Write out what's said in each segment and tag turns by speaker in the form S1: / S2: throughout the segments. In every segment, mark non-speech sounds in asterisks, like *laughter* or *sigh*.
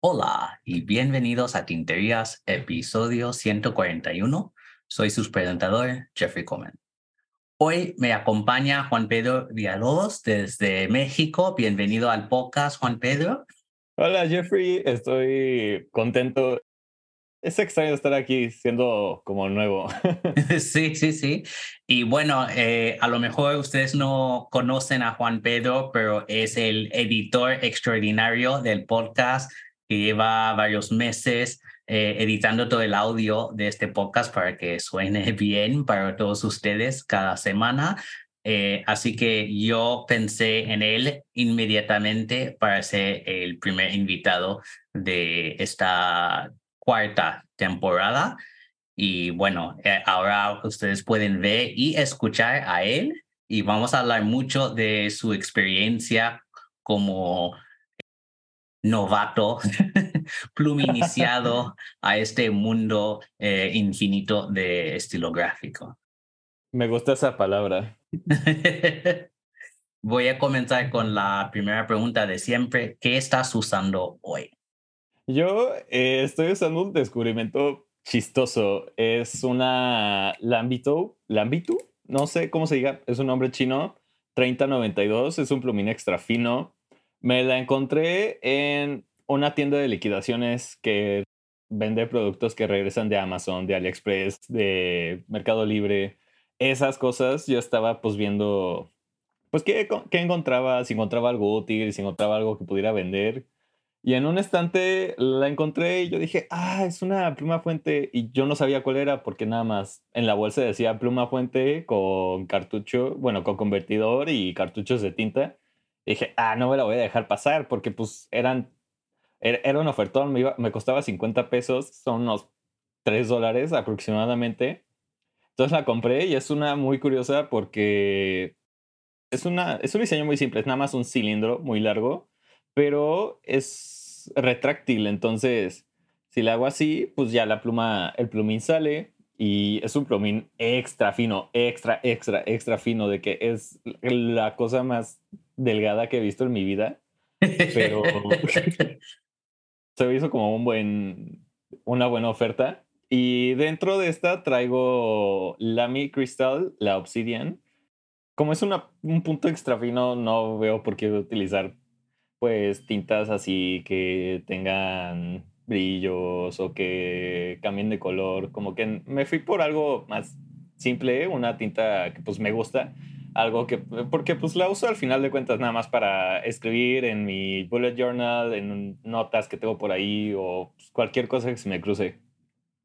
S1: Hola y bienvenidos a Tinterías, episodio 141. Soy su presentador, Jeffrey Coleman. Hoy me acompaña Juan Pedro Villalobos desde México. Bienvenido al podcast, Juan Pedro.
S2: Hola, Jeffrey. Estoy contento. Es extraño estar aquí siendo como nuevo. *laughs* *laughs*
S1: sí, sí, sí. Y bueno, eh, a lo mejor ustedes no conocen a Juan Pedro, pero es el editor extraordinario del podcast que lleva varios meses eh, editando todo el audio de este podcast para que suene *laughs* bien para todos ustedes cada semana. Eh, así que yo pensé en él inmediatamente para ser el primer invitado de esta cuarta temporada. Y bueno, eh, ahora ustedes pueden ver y escuchar a él y vamos a hablar mucho de su experiencia como novato, *laughs* pluminiciado *laughs* a este mundo eh, infinito de estilo gráfico.
S2: Me gusta esa palabra. *laughs*
S1: Voy a comenzar con la primera pregunta de siempre. ¿Qué estás usando hoy?
S2: Yo eh, estoy usando un descubrimiento chistoso. Es una Lambito, Lambitu, no sé cómo se diga, es un nombre chino, 3092, es un plumín extra fino me la encontré en una tienda de liquidaciones que vende productos que regresan de Amazon, de AliExpress, de Mercado Libre. Esas cosas yo estaba pues viendo, pues qué, qué encontraba, si encontraba algo útil, si encontraba algo que pudiera vender. Y en un instante la encontré y yo dije, ah, es una pluma fuente. Y yo no sabía cuál era porque nada más en la bolsa decía pluma fuente con cartucho, bueno, con convertidor y cartuchos de tinta dije, ah, no me la voy a dejar pasar porque pues eran, era, un ofertón, me, me costaba 50 pesos, son unos 3 dólares aproximadamente. Entonces la compré y es una muy curiosa porque es, una, es un diseño muy simple, es nada más un cilindro muy largo, pero es retráctil, entonces si le hago así, pues ya la pluma, el plumín sale y es un plumín extra fino, extra, extra, extra fino, de que es la cosa más delgada que he visto en mi vida, pero *laughs* se hizo como un buen, una buena oferta. Y dentro de esta traigo Lamy Crystal, la Obsidian. Como es una, un punto extra fino, no veo por qué utilizar pues tintas así que tengan brillos o que cambien de color. Como que me fui por algo más simple, una tinta que pues me gusta algo que, porque pues la uso al final de cuentas nada más para escribir en mi bullet journal, en notas que tengo por ahí o pues, cualquier cosa que se me cruce.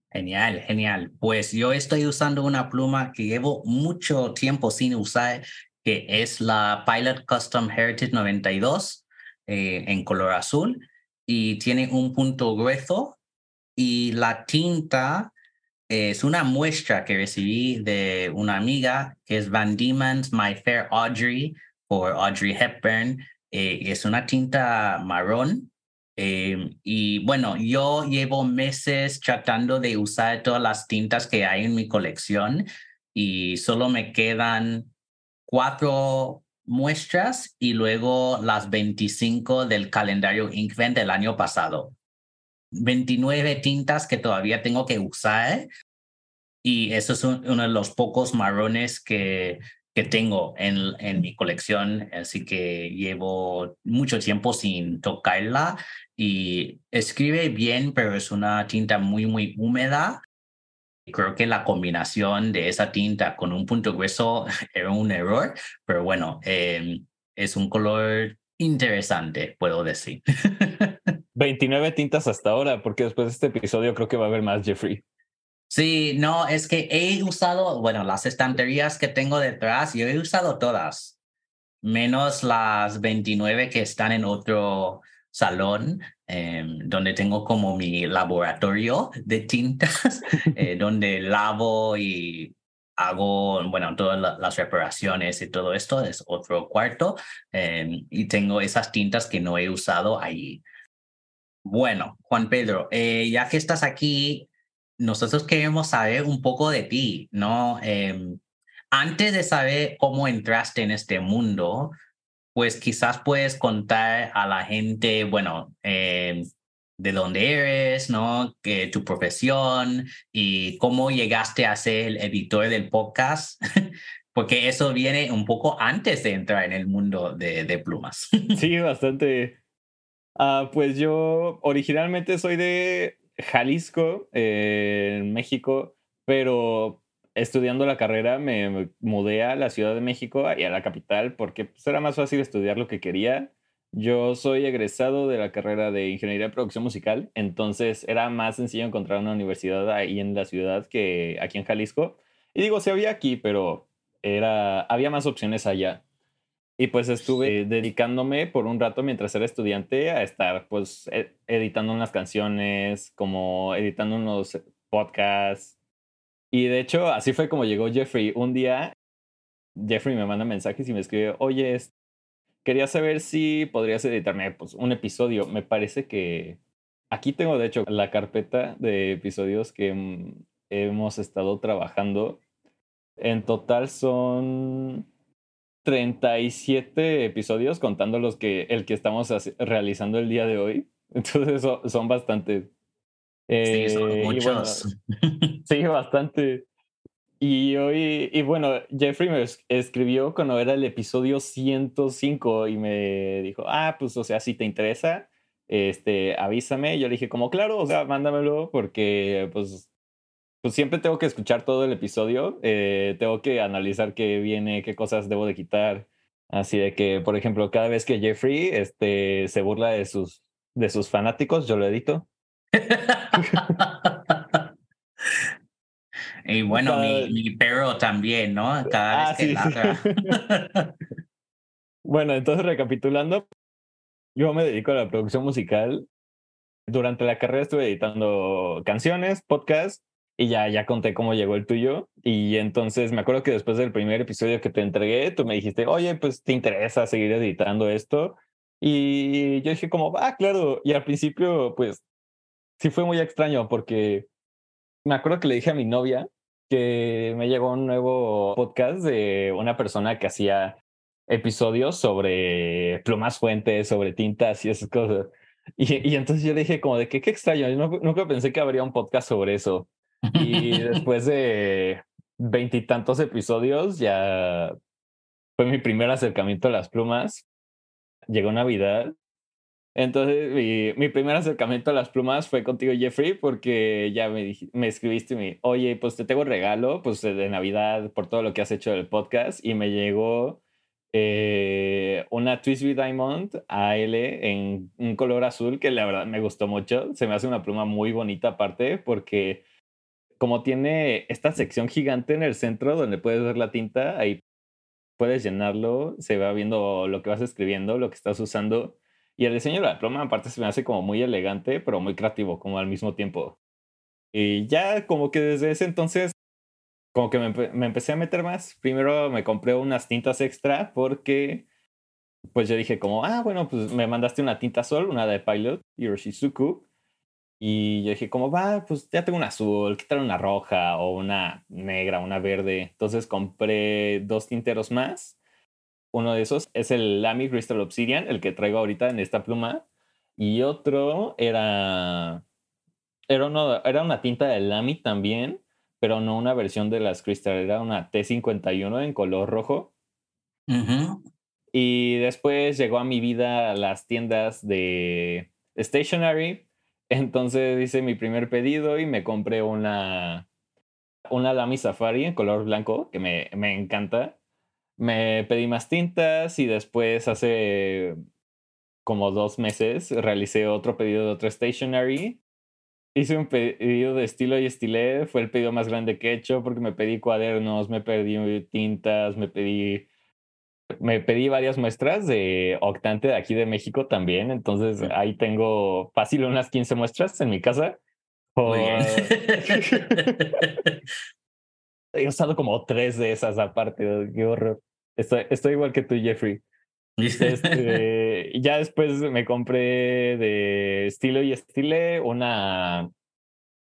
S1: Genial, genial. Pues yo estoy usando una pluma que llevo mucho tiempo sin usar, que es la Pilot Custom Heritage 92 eh, en color azul y tiene un punto grueso y la tinta es una muestra que recibí de una amiga que es Van Diemen's My Fair Audrey por Audrey Hepburn. Eh, es una tinta marrón. Eh, y bueno, yo llevo meses tratando de usar todas las tintas que hay en mi colección y solo me quedan cuatro muestras y luego las 25 del calendario Inkvent del año pasado. 29 tintas que todavía tengo que usar y eso es uno de los pocos marrones que, que tengo en, en mi colección, así que llevo mucho tiempo sin tocarla y escribe bien, pero es una tinta muy, muy húmeda. Creo que la combinación de esa tinta con un punto grueso *laughs* era un error, pero bueno, em, es un color interesante, puedo decir. *laughs*
S2: 29 tintas hasta ahora, porque después de este episodio creo que va a haber más, Jeffrey.
S1: Sí, no, es que he usado, bueno, las estanterías que tengo detrás, yo he usado todas, menos las 29 que están en otro salón, em, donde tengo como mi laboratorio de tintas, *laughs* eh, donde lavo y hago, bueno, todas las reparaciones y todo esto, es otro cuarto, em, y tengo esas tintas que no he usado allí. Bueno, Juan Pedro, eh, ya que estás aquí, nosotros queremos saber un poco de ti, ¿no? Em, antes de saber cómo entraste en este mundo, pues quizás puedes contar a la gente, bueno, em, de dónde eres, ¿no? Que tu profesión y cómo llegaste a ser el editor del podcast, *laughs* porque eso viene un poco antes de entrar en el mundo de, de plumas. *laughs*
S2: Sí, bastante. Ah, pues yo originalmente soy de Jalisco, eh, en México, pero estudiando la carrera me mudé a la Ciudad de México y a la capital porque pues, era más fácil estudiar lo que quería yo soy egresado de la carrera de Ingeniería de Producción Musical, entonces era más sencillo encontrar una universidad ahí en la ciudad que aquí en Jalisco. Y digo, se había aquí, pero era, había más opciones allá. Y pues estuve dedicándome por un rato mientras era estudiante a estar pues e, editando unas canciones, como editando unos podcasts. Y de hecho, así fue como llegó Jeffrey. Un día, Jeffrey me manda mensajes y me escribe, oye, quería saber si podrías editarme pues, un episodio. Me parece que aquí tengo, de hecho, la carpeta de episodios que mm, hemos estado trabajando. En total son 37 episodios, contando los que el que estamos realizando el día de hoy. *laughs* Entonces son, bastantes.
S1: Sí, son eh, muchos. *laughs* *laughs*
S2: sí, bastante. Y hoy, y bueno, Jeffrey me escribió cuando era el episodio 105 y me dijo, ah, pues, o sea, si te interesa, este, avísame. Yo le dije, como, claro, o sea, mándamelo porque, pues, pues siempre tengo que escuchar todo el episodio, eh, tengo que analizar qué viene, qué cosas debo de quitar. Así de que, por ejemplo, cada vez que Jeffrey este, se burla de sus, de sus fanáticos, yo lo edito. *laughs*
S1: Y bueno, mi, perro también, ¿no? Cada vez ah, que *laughs*
S2: bueno, entonces recapitulando, yo me dedico a la producción musical. Durante la carrera estuve editando canciones, podcasts, y ya, ya conté cómo llegó el tuyo. Y entonces me acuerdo que después del primer episodio que te entregué, tú me dijiste, oye, pues te interesa seguir editando esto. Y yo dije como, ah, claro. Y al principio, pues, sí fue muy extraño porque me acuerdo que le dije a mi novia que me llegó un nuevo podcast de una persona que hacía episodios sobre plumas fuentes, sobre tintas y esas cosas. Y, y entonces yo le dije como de que qué extraño, yo nunca pensé que habría un podcast sobre eso. Y *laughs* después de veintitantos episodios ya fue mi primer acercamiento a las plumas. Llegó Navidad entonces, mi, mi, primer acercamiento a las plumas fue contigo, Jeffrey, porque ya me, me escribiste me, oye, pues te tengo regalo, pues de Navidad por todo lo que has hecho del podcast, y me llegó eh, una Twisby Diamond AL en un color azul que la verdad me gustó mucho. Se me hace una pluma muy bonita aparte, porque como tiene esta sección gigante en el centro donde puedes ver la tinta, ahí puedes llenarlo, se va viendo lo que vas escribiendo, lo que estás usando y el diseño de la pluma, aparte, se me hace como muy elegante, pero muy creativo, como al mismo tiempo. Y ya como que desde ese entonces, como que me, me empecé a meter más. Primero me compré unas tintas extra porque, pues yo dije como, ah, bueno, pues me mandaste una tinta sol, una de Pilot, Yoroshizuku. Y yo dije, como va, pues ya tengo una azul, ¿qué tal una roja o una negra, una verde? Entonces compré dos tinteros más uno de esos es el Lamy Crystal Obsidian, el que traigo ahorita en esta pluma. Y otro era. Era, uno, era una tinta de Lamy también, pero no una versión de las Crystal, era una T51 en color rojo. Y después llegó a mi vida las tiendas de Stationery. Entonces hice mi primer pedido y me compré una, una Lamy Safari en color blanco, que me, me encanta me pedí más tintas y después hace como dos meses realicé otro pedido de otro stationery. Hice un pedido de estilo y estilé, fue el pedido más grande que he hecho porque me pedí cuadernos, me pedí tintas, me pedí me pedí varias muestras de Octante de aquí de México también, entonces ahí tengo fácil unas 15 muestras en mi casa. *laughs* He usado como tres de esas aparte, qué horror. Estoy, igual que tú, Jeffrey. *laughs* Este, ya después me compré de estilo y estile una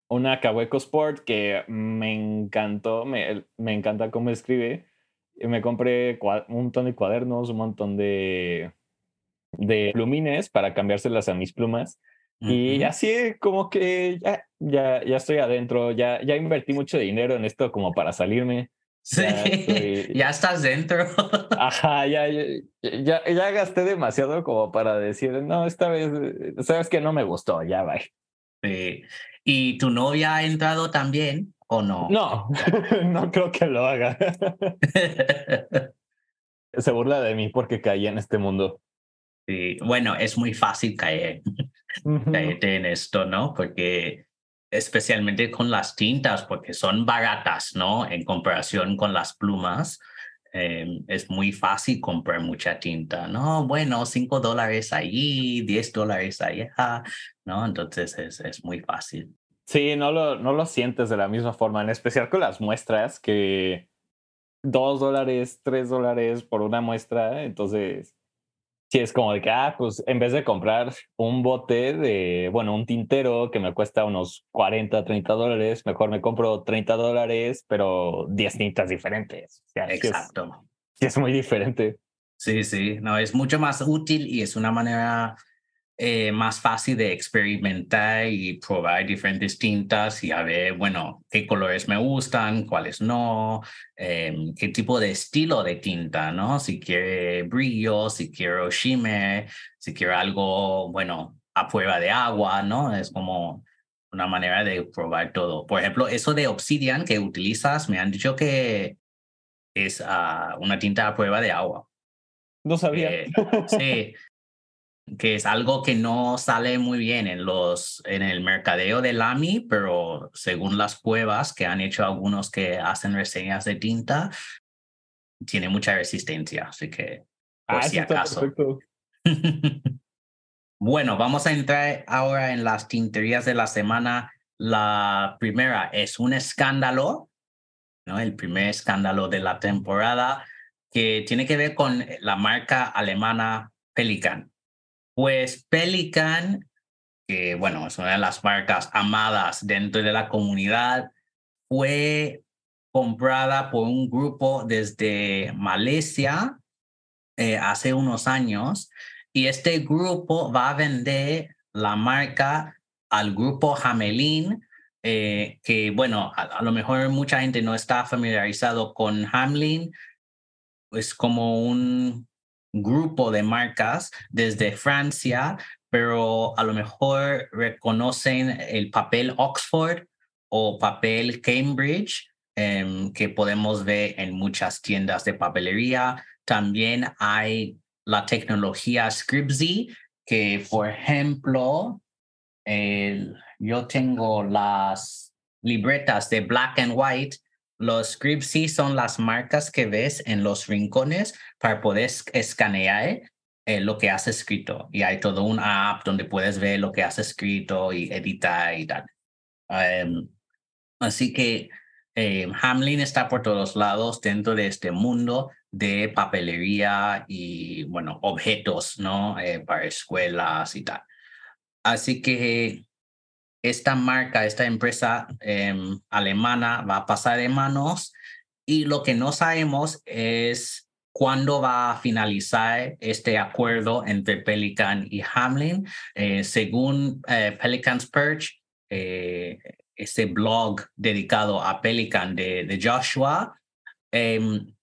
S2: una Kaweco Sport que me encantó, me, me encanta cómo escribe. Me compré un montón de cuadernos, un montón de, de plumines para cambiárselas a mis plumas. Y así como que ya, ya, ya estoy adentro, ya, ya invertí mucho dinero en esto como para salirme.
S1: Sí, *laughs* ya, estás dentro. *laughs*
S2: Ajá, ya, ya, ya, gasté demasiado como para decir, no, esta vez, sabes que no me gustó, ya va.
S1: Sí. ¿Y tu novia ha entrado también o no?
S2: No, *laughs* no creo que lo haga. Se burla de mí porque caí en este mundo.
S1: Sí, bueno, es muy fácil caer, en esto, ¿no? Porque especialmente con las tintas, porque son baratas, ¿no? En comparación con las plumas, em, es muy fácil comprar mucha tinta, ¿no? Bueno, cinco dólares ahí, diez dólares allá, ¿no? Entonces es, es muy fácil.
S2: Sí, no lo, no lo sientes de la misma forma, en especial con las muestras, que dos dólares, tres dólares por una muestra, entonces Sí, es como de que, ah, pues en vez de comprar un bote de, bueno, un tintero que me cuesta unos 40, 30 dólares, mejor me compro 30 dólares, pero 10 tintas diferentes.
S1: Exacto.
S2: Sí es, muy diferente.
S1: Sí, sí, no, es mucho más útil y es una manera eh, más fácil de experimentar y probar diferentes tintas y a ver, bueno, qué colores me gustan, cuáles no, em, qué tipo de estilo de tinta, ¿no? Si quiere brillo, si quiero shimmer, si quiero algo, bueno, a prueba de agua, ¿no? Es como una manera de probar todo. Por ejemplo, eso de Obsidian que utilizas, me han dicho que es ah, una tinta a prueba de agua.
S2: No sabía.
S1: Eh, sí, que es algo que no sale muy bien en, los, en el mercadeo del AMI, pero según las pruebas que han hecho algunos que hacen reseñas de tinta, tiene mucha resistencia, así que por ah, si acaso. *laughs* bueno, vamos a entrar ahora en las tinterías de la semana. La primera es un escándalo, ¿no? el primer escándalo de la temporada, que tiene que ver con la marca alemana Pelican. Pues Pelican, que bueno, es una de las marcas amadas dentro de la comunidad, fue comprada por un grupo desde Malasia eh, hace unos años y este grupo va a vender la marca al grupo Hamelin, eh, que bueno, a, lo mejor mucha gente no está familiarizado con Hamelin, es como un grupo de marcas desde Francia, pero a lo mejor reconocen el papel Oxford o papel Cambridge, em, que podemos ver en muchas tiendas de papelería. También hay la tecnología Scribsy, que por ejemplo, yo tengo las libretas de black and white los scripts sí son las marcas que ves en los rincones para poder escanear eh, lo que has escrito. Y hay todo un app donde puedes ver lo que has escrito y editar y tal. Em, así que eh, Hamlin está por todos lados dentro de este mundo de papelería y, bueno, objetos, ¿no? Eh, para escuelas y tal. Así que esta marca, esta empresa em, alemana va a pasar de manos y lo que no sabemos es cuándo va a finalizar este acuerdo entre Pelican y Hamlin. Eh, según eh, Pelican's Perch, eh, este blog dedicado a Pelican de, de Joshua, em,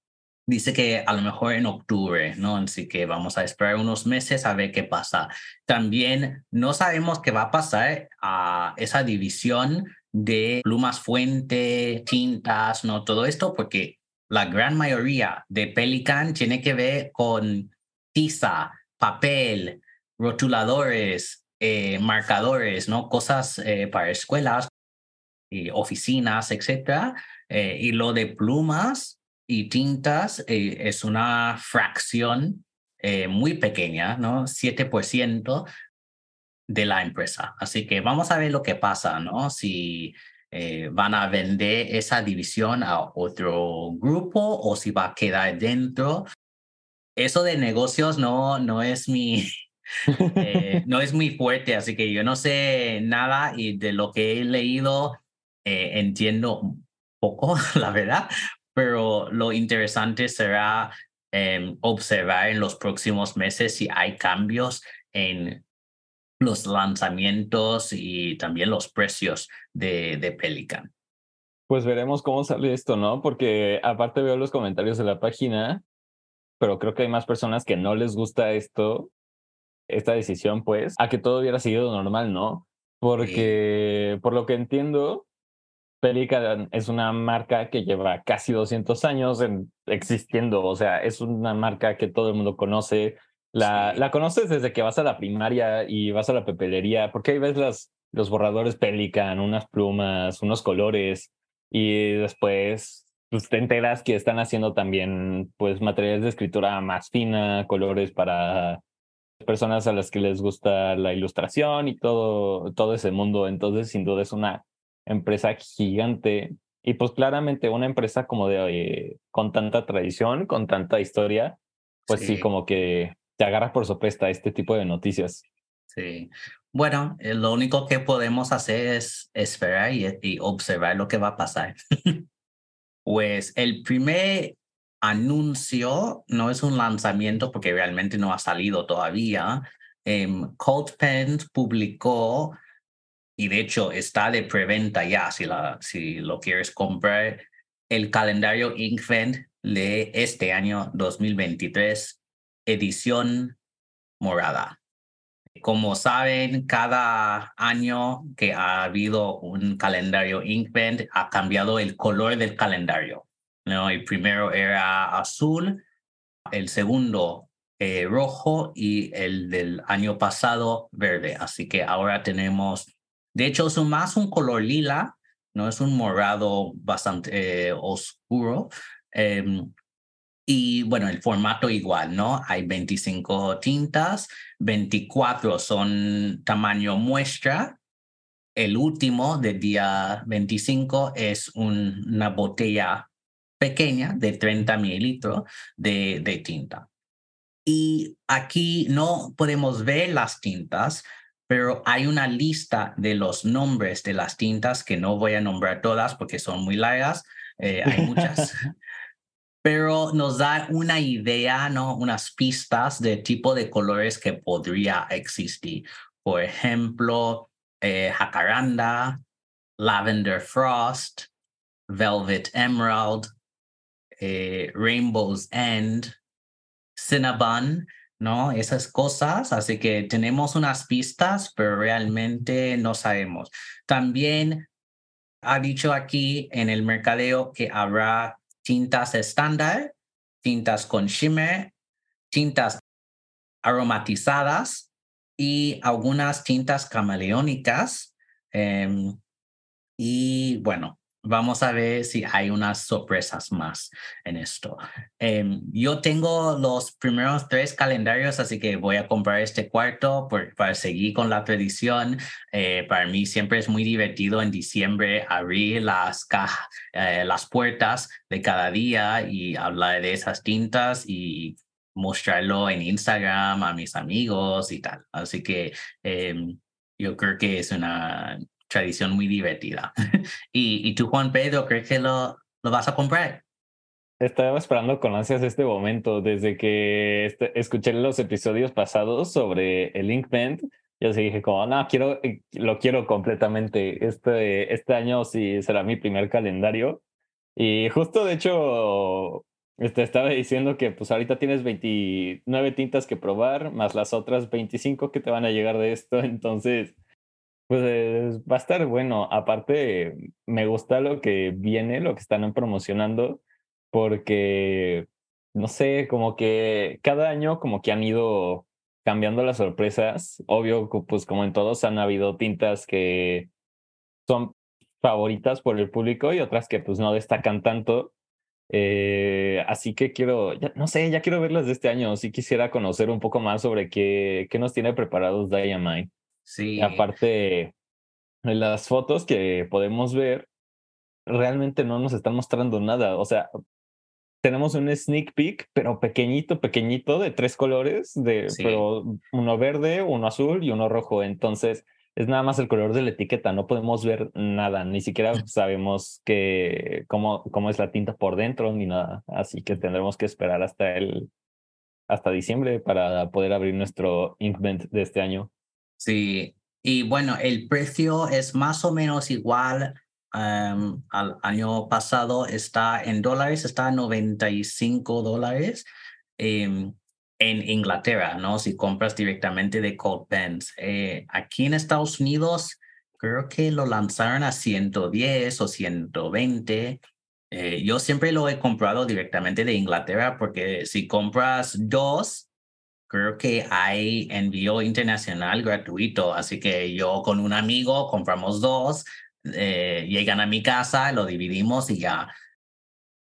S1: dice que a lo mejor en octubre, ¿no? Así que vamos a esperar unos meses a ver qué pasa. También no sabemos qué va a pasar a esa división de plumas fuente, tintas, ¿no? Todo esto porque la gran mayoría de Pelican tiene que ver con tiza, papel, rotuladores, eh, marcadores, ¿no? Cosas eh, para escuelas y oficinas, etcétera. Eh, y lo de plumas, y tintas es una fracción muy pequeña, ¿no? 7% de la empresa. Así que vamos a ver lo que pasa, ¿no? Si eh, van a vender esa división a otro grupo o si va a quedar dentro. Eso de negocios no, no es mi, *laughs* Eh, no es muy fuerte, así que yo no sé nada y de lo que he leído eh, entiendo poco, *laughs* la verdad, pero lo interesante será em, observar en los próximos meses si hay cambios en los lanzamientos y también los precios de, de Pelican.
S2: Pues veremos cómo sale esto, ¿no? Porque aparte veo los comentarios de la página, pero creo que hay más personas que no les gusta esto, esta decisión, pues, a que todo hubiera sido normal, ¿no? Porque, por lo que entiendo, Pelican es una marca que lleva casi 200 años existiendo, o sea, es una marca que todo el mundo conoce. La, la conoces desde que vas a la primaria y vas a la papelería, porque ahí ves las, los borradores Pelican, unas plumas, unos colores, y después pues, te enteras que están haciendo también pues materiales de escritura más fina, colores para personas a las que les gusta la ilustración y todo, todo ese mundo. Entonces, sin duda es una empresa gigante y pues claramente una empresa como de con tanta tradición, con tanta historia, pues sí. como que te agarras por sorpresa este tipo de noticias.
S1: Sí. Bueno, eh, lo único que podemos hacer es esperar y, observar lo que va a pasar. *laughs* pues el primer anuncio no es un lanzamiento porque realmente no ha salido todavía. Eh, Cold Pen publicó, y de hecho está de preventa ya, si, la, si lo quieres comprar, el calendario Inkvent de este año 2023, edición morada. Como saben, cada año que ha habido un calendario Inkbend ha cambiado el color del calendario. ¿no? El primero era azul, el segundo eh, rojo y el del año pasado verde. Así que ahora tenemos, de hecho, es más un color lila, no es un morado bastante eh, oscuro. Em, y bueno, el formato igual, ¿no? Hay 25 tintas, 24 son tamaño muestra. El último del día 25 es una botella pequeña de 30 mililitros de, de tinta. Y aquí no podemos ver las tintas, pero hay una lista de los nombres de las tintas que no voy a nombrar todas porque son muy largas. Eh, hay *laughs* muchas. Pero nos da una idea, ¿no? Unas pistas de tipo de colores que podría existir. Por ejemplo, eh, jacaranda, lavender frost, velvet emerald, eh, rainbow's end, cinnabon, ¿no? Esas cosas. Así que tenemos unas pistas, pero realmente no sabemos. También ha dicho aquí en el mercadeo que habrá tintas estándar, tintas con shimmer, tintas aromatizadas y algunas tintas camaleónicas. Em, y bueno, vamos a ver si hay unas sorpresas más en esto. Em, yo tengo los primeros tres calendarios, así que voy a comprar este cuarto para seguir con la tradición. Eh, para mí siempre es muy divertido en diciembre abrir las cajas, eh, las puertas de cada día y hablar de esas tintas y mostrarlo en Instagram a mis amigos y tal. Así que em, yo creo que es una tradición muy divertida. *laughs* ¿Y, ¿Y tú, Juan Pedro, crees que lo, lo vas a comprar?
S2: Estaba esperando con ansias este momento desde que este, escuché los episodios pasados sobre el Inkment. Yo sí dije como, no, quiero, eh, lo quiero completamente. Este, este año sí será mi primer calendario. Y justo, de hecho, este, estaba diciendo que pues ahorita tienes 29 tintas que probar, más las otras 25 que te van a llegar de esto. *laughs* Entonces, pues va a estar bueno. Aparte, me gusta lo que viene, lo que están promocionando, porque, no sé, como que cada año como que han ido cambiando las sorpresas. Obvio, pues como en todos han habido tintas que son favoritas por el público y otras que pues no destacan tanto. Eh, así que quiero, no sé, ya quiero verlas de este año. Sí quisiera conocer un poco más sobre qué, qué nos tiene preparados Diamine. Sí. aparte, en las fotos que podemos ver, realmente no nos están mostrando nada. O sea, tenemos un sneak peek, pero pequeñito, pequeñito, de tres colores, de, pero uno verde, uno azul y uno rojo. Entonces, es nada más el color de la etiqueta, no podemos ver nada, ni siquiera *laughs* sabemos que, cómo, cómo es la tinta por dentro ni nada. Así que tendremos que esperar hasta el hasta diciembre para poder abrir nuestro Inkvent de este año.
S1: Sí, y bueno, el precio es más o menos igual al año pasado, está en dólares, está a 95 dólares. Em, en Inglaterra, ¿no? Si compras directamente de Cold Pens. Eh, aquí en Estados Unidos, creo que lo lanzaron a 110 o 120. Eh, yo siempre lo he comprado directamente de Inglaterra porque si compras dos, creo que hay envío internacional gratuito. Así que yo con un amigo compramos dos, eh, llegan a mi casa, lo dividimos y ya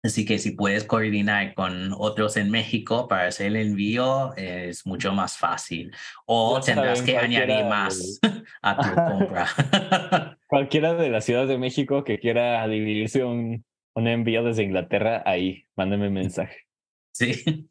S1: Así que si puedes coordinar con otros en México para hacer el envío, es mucho más fácil. O tendrás que añadir más *laughs* *laughs* a tu compra. *laughs*
S2: cualquiera de las ciudades de México que quiera dividirse un, un envío desde Inglaterra, ahí, mándame un mensaje.
S1: Sí.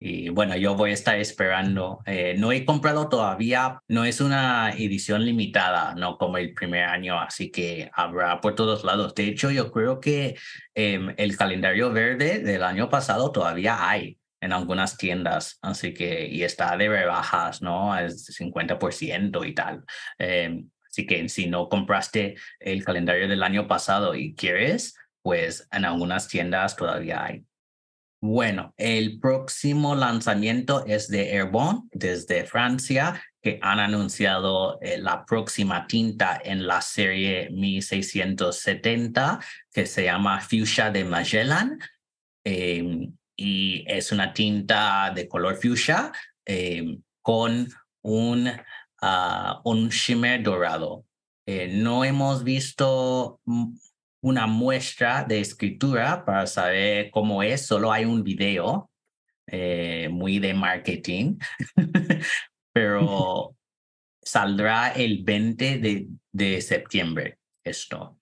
S1: Y bueno, yo voy a estar esperando. Eh, no he comprado todavía, no es una edición limitada, no como el primer año, así que habrá por todos lados. De hecho, yo creo que em, el calendario verde del año pasado todavía hay en algunas tiendas, así que, y está de rebajas, ¿no? Es 50% y tal. Em, así que si no compraste el calendario del año pasado y quieres, pues en algunas tiendas todavía hay. Bueno, el próximo lanzamiento es de Airborne desde Francia, que han anunciado eh, la próxima tinta en la serie 1670, que se llama Fuchsia de Magellan. Em, y es una tinta de color fuchsia em, con un, ah, un shimmer dorado. Eh, no hemos visto una muestra de escritura para saber cómo es. Solo hay un video eh, muy de marketing, *laughs* pero saldrá el 20 de, de, septiembre esto.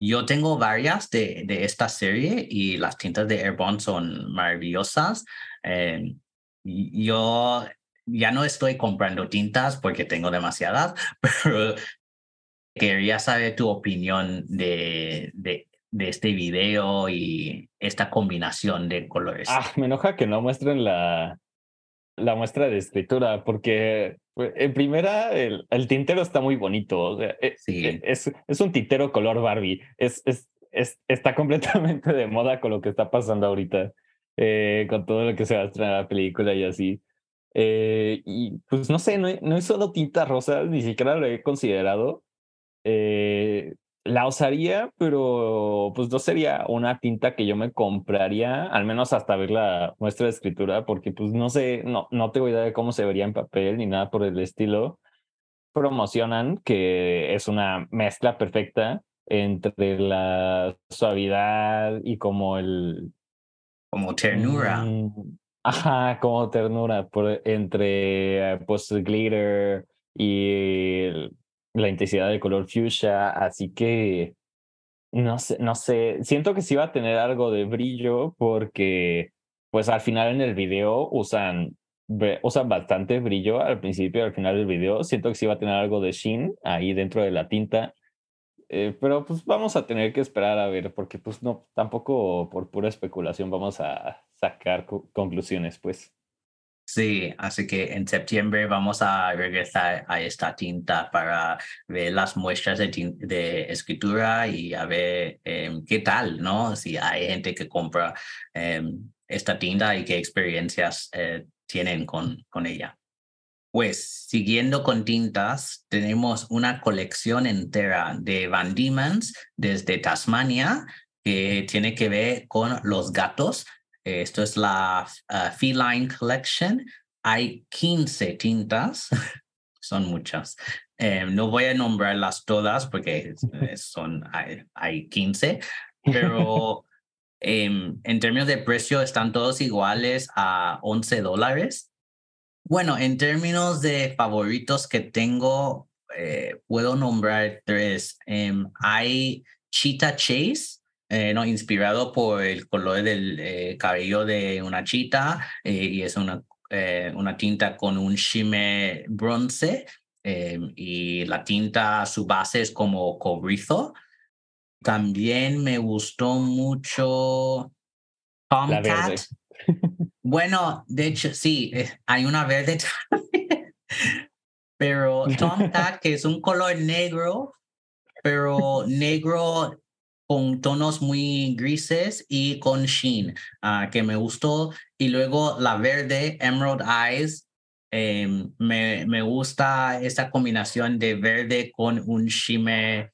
S1: Yo tengo varias de, de, esta serie y las tintas de Airborne son maravillosas. Eh, yo ya no estoy comprando tintas porque tengo demasiadas, *laughs* pero Quería saber tu opinión de, de, de, este video y esta combinación de colores.
S2: Ah, me enoja que no muestren la, la muestra de escritura, porque pues, en primera el, el tintero está muy bonito. E, sí. E, es, es un tintero color Barbie. Es, es, es, está *laughs* completamente de moda con lo que está pasando ahorita, eh, con todo lo que se va a estrenar la película y así. Eh, y pues no sé, no, no es solo tinta rosa, ni siquiera lo he considerado. Eh, la usaría, pero pues no sería una tinta que yo me compraría, al menos hasta ver la muestra de escritura, porque pues no sé, no, no tengo idea de cómo se vería en papel ni nada por el estilo. Promocionan que es una mezcla perfecta entre la suavidad y como el...
S1: Como ternura.
S2: Mm, ajá, como ternura, por, entre pues glitter y la intensidad del color fuchsia, así que no sé, no sé, siento que sí va a tener algo de brillo porque pues al final en el video usan, usan bastante brillo al principio al final del video, siento que sí va a tener algo de sheen ahí dentro de la tinta. Eh, pero pues vamos a tener que esperar a ver, porque pues no, tampoco por pura especulación vamos a sacar conclusiones, pues.
S1: Sí, así que en septiembre vamos a regresar a esta tinta para ver las muestras de, escritura y a ver em, qué tal, ¿no? Si hay gente que compra em, esta tinta y qué experiencias eh, tienen con, con ella. Pues siguiendo con tintas, tenemos una colección entera de Van Diemen's desde Tasmania que tiene que ver con los gatos esto es la uh, Feline Collection. Hay 15 tintas, *laughs* son muchas. Eh, no voy a nombrarlas todas porque son, hay, hay 15, pero *laughs* em, en términos de precio están todos iguales a 11 dólares. Bueno, en términos de favoritos que tengo, eh, puedo nombrar tres. Em, hay Cheetah Chase, eh, no, inspirado por el color del eh, cabello de una chita eh, y es una, una tinta con un shimmer bronce y la tinta, su base es como cobrizo. También me gustó mucho Tomcat. *laughs* bueno, de hecho, sí, hay una verde *laughs* pero *laughs* Tomcat, que es un color negro, pero negro con tonos muy grises y con sheen, ah, que me gustó. Y luego la verde, Emerald Eyes, em, me, me gusta esa combinación de verde con un shimmer,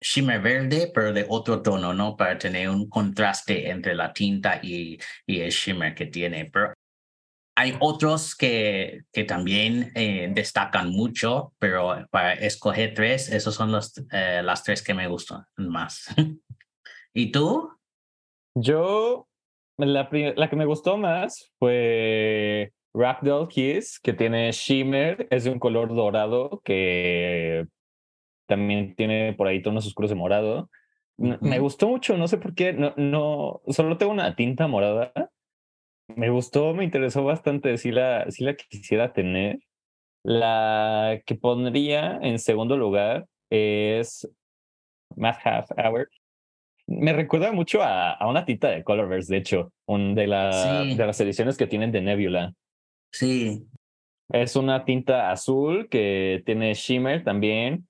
S1: shimmer verde, pero de otro tono, ¿no? Para tener un contraste entre la tinta y, y el shimmer que tiene. Pero hay otros que, que también eh, destacan mucho, pero para escoger tres, esos son los, eh, las tres que me gustan más. *laughs* ¿Y tú?
S2: Yo, la, la que me gustó más fue Ragdoll Kiss, que tiene shimmer, es de un color dorado que también tiene por ahí tonos oscuros de morado. Me gustó mucho, no sé por qué, no, no, solo tengo una tinta morada me gustó, me interesó bastante, si la, si la quisiera tener. La que pondría en segundo lugar es Math Half Hour. Me recuerda mucho a, a una tinta de Colorverse, de hecho, un de, la, de las ediciones que tienen de Nebula.
S1: Sí.
S2: Es una tinta azul que tiene shimmer también.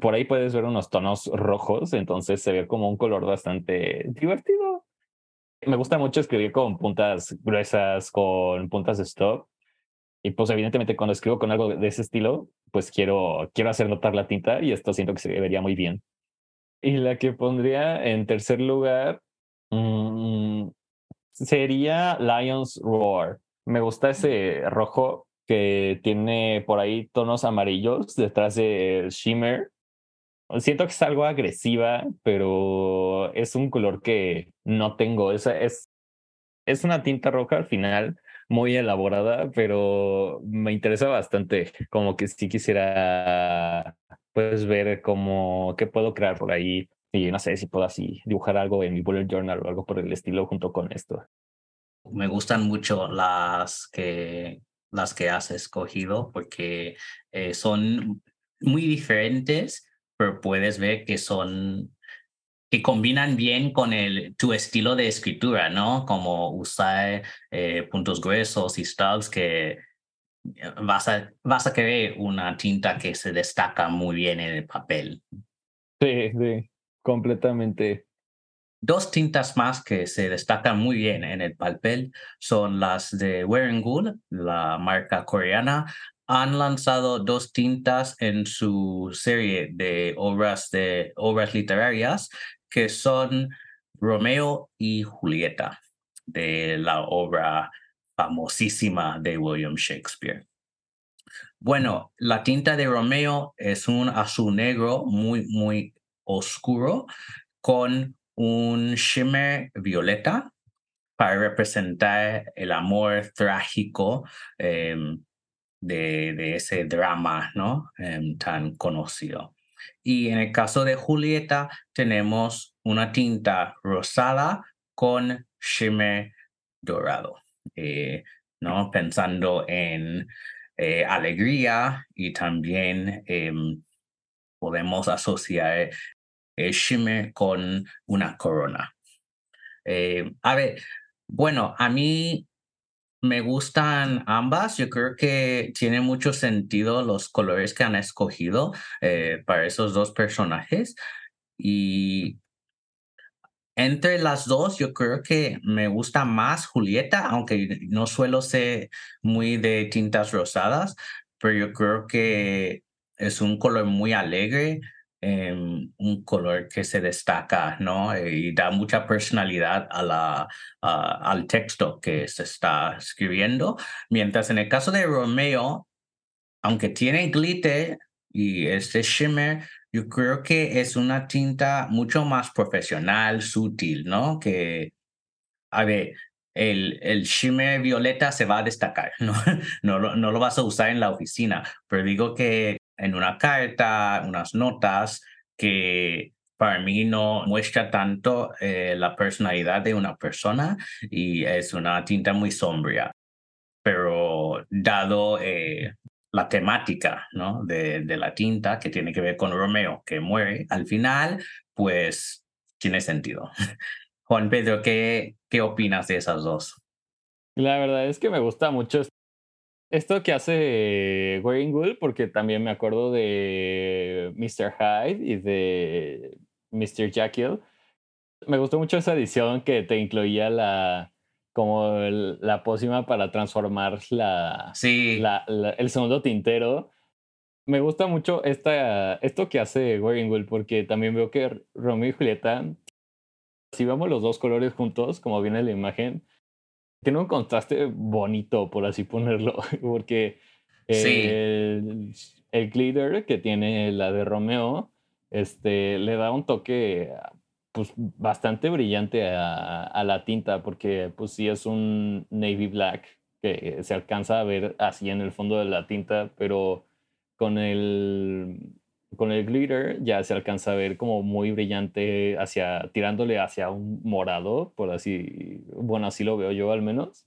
S2: Por ahí puedes ver unos tonos rojos, entonces se ve como un color bastante divertido. Me gusta mucho escribir con puntas gruesas, con puntas de stop. Y pues evidentemente cuando escribo con algo de ese estilo, pues quiero, quiero hacer notar la tinta y esto siento que se vería muy bien. Y la que pondría en tercer lugar mm, sería Lion's Roar. Me gusta ese rojo que tiene por ahí tonos amarillos detrás de Shimmer Siento que es algo agresiva, pero es un color que no tengo. Es, es, es una tinta roja al final, muy elaborada, pero me interesa bastante. Como que sí quisiera pues ver cómo qué puedo crear por ahí. Y no sé si puedo así dibujar algo en mi bullet journal o algo por el estilo junto con esto.
S1: Me gustan mucho las que las que has escogido porque eh, son muy diferentes pero puedes ver que son que combinan bien con el, tu estilo de escritura, ¿no? Como usar eh, puntos gruesos y stubs que eh, vas a, vas a querer una tinta que se destaca muy bien en el papel.
S2: Sí, sí, completamente.
S1: Dos tintas más que se destacan muy bien en el papel son las de Wearing la marca coreana, han lanzado dos tintas en su serie de obras, de obras literarias que son Romeo y Julieta, de la obra famosísima de William Shakespeare. Bueno, la tinta de Romeo es un azul negro muy, muy oscuro con un shimmer violeta para representar el amor trágico em, de, ese drama ¿no? Em, tan conocido. Y en el caso de Julieta tenemos una tinta rosada con shimmer dorado, eh, ¿no? pensando en eh, alegría y también em, podemos asociar el shimmer con una corona. Eh, a ver, bueno, a mí me gustan ambas. Yo creo que tiene mucho sentido los colores que han escogido eh, para esos dos personajes. Y entre las dos, yo creo que me gusta más Julieta, aunque no suelo ser muy de tintas rosadas, pero yo creo que es un color muy alegre. Em, un color que se destaca, ¿no? Y da mucha personalidad a la, al texto que se está escribiendo. Mientras en el caso de Romeo, aunque tiene glitter y este shimmer, yo creo que es una tinta mucho más profesional, sutil, ¿no? Que, a ver, el, el shimmer violeta se va a destacar, *laughs* ¿no? No, no lo vas a usar en la oficina, pero digo que en una carta, unas notas, que para mí no muestra tanto eh, la personalidad de una persona y es una tinta muy sombría. Pero dado eh, la temática ¿no? de, de la tinta que tiene que ver con Romeo, que muere al final, pues tiene sentido. *laughs* Juan Pedro, ¿qué, qué opinas de esas dos?
S2: La verdad es que me gusta mucho esto que hace Wearing porque también me acuerdo de Mr. Hyde y de Mr. Jekyll. Me gustó mucho esa edición que te incluía la como la pócima para transformar la, la, el segundo tintero. Me gusta mucho esta, esto que hace Wearing porque también veo que Romeo y Julieta, si vemos los dos colores juntos, como viene la imagen, tiene un contraste bonito, por así ponerlo, *laughs* porque el, el, glitter que tiene la de Romeo este, le da un toque pues, bastante brillante a, a, la tinta, porque pues sí es un navy black que se alcanza a ver así en el fondo de la tinta, pero con el con el glitter ya se alcanza a ver como muy brillante hacia tirándole hacia un morado, por así, bueno, así lo veo yo al menos.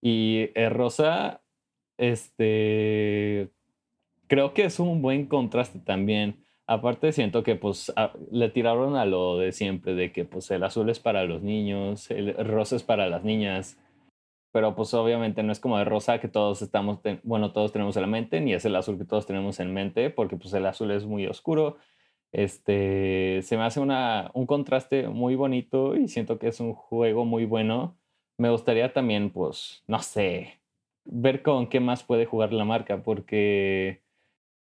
S2: Y el rosa este creo que es un buen contraste también. Aparte siento que pues le tiraron a lo de siempre de que pues el azul es para los niños, el rosa es para las niñas pero pues obviamente no es como de rosa que todos estamos, bueno, todos tenemos en la mente, ni es el azul que todos tenemos en mente, porque pues el azul es muy oscuro. Este, se me hace una, un contraste muy bonito y siento que es un juego muy bueno. Me gustaría también, pues, no sé, ver con qué más puede jugar la marca, porque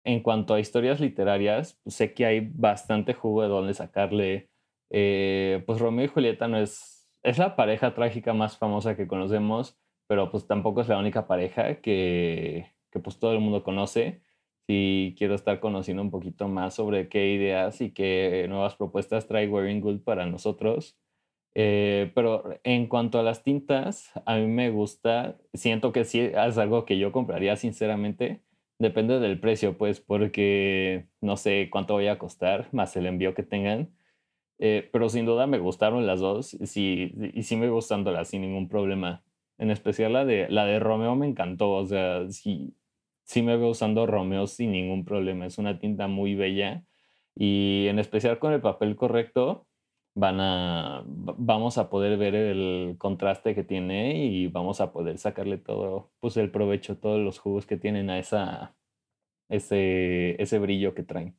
S2: en cuanto a historias literarias, pues, sé que hay bastante jugo de donde sacarle. Eh, pues Romeo y Julieta no es es la pareja trágica más famosa que conocemos, pero pues tampoco es la única pareja que, que pues todo el mundo conoce. Si quiero estar conociendo un poquito más sobre qué ideas y qué nuevas propuestas trae Wearing Good para nosotros. Eh, pero en cuanto a las tintas, a mí me gusta, siento que sí es algo que yo compraría sinceramente. Depende del precio, pues, porque no sé cuánto voy a costar, más el envío que tengan. Eh, pero sin duda me gustaron las dos sí, y sí me gustándolas sin ningún problema. En especial la de, la de Romeo me encantó, o sea, sí, sí me veo usando Romeo sin ningún problema. Es una tinta muy bella y en especial con el papel correcto van a, vamos a poder ver el contraste que tiene y vamos a poder sacarle todo, pues el provecho, todos los jugos que tienen a esa, ese, ese brillo que traen.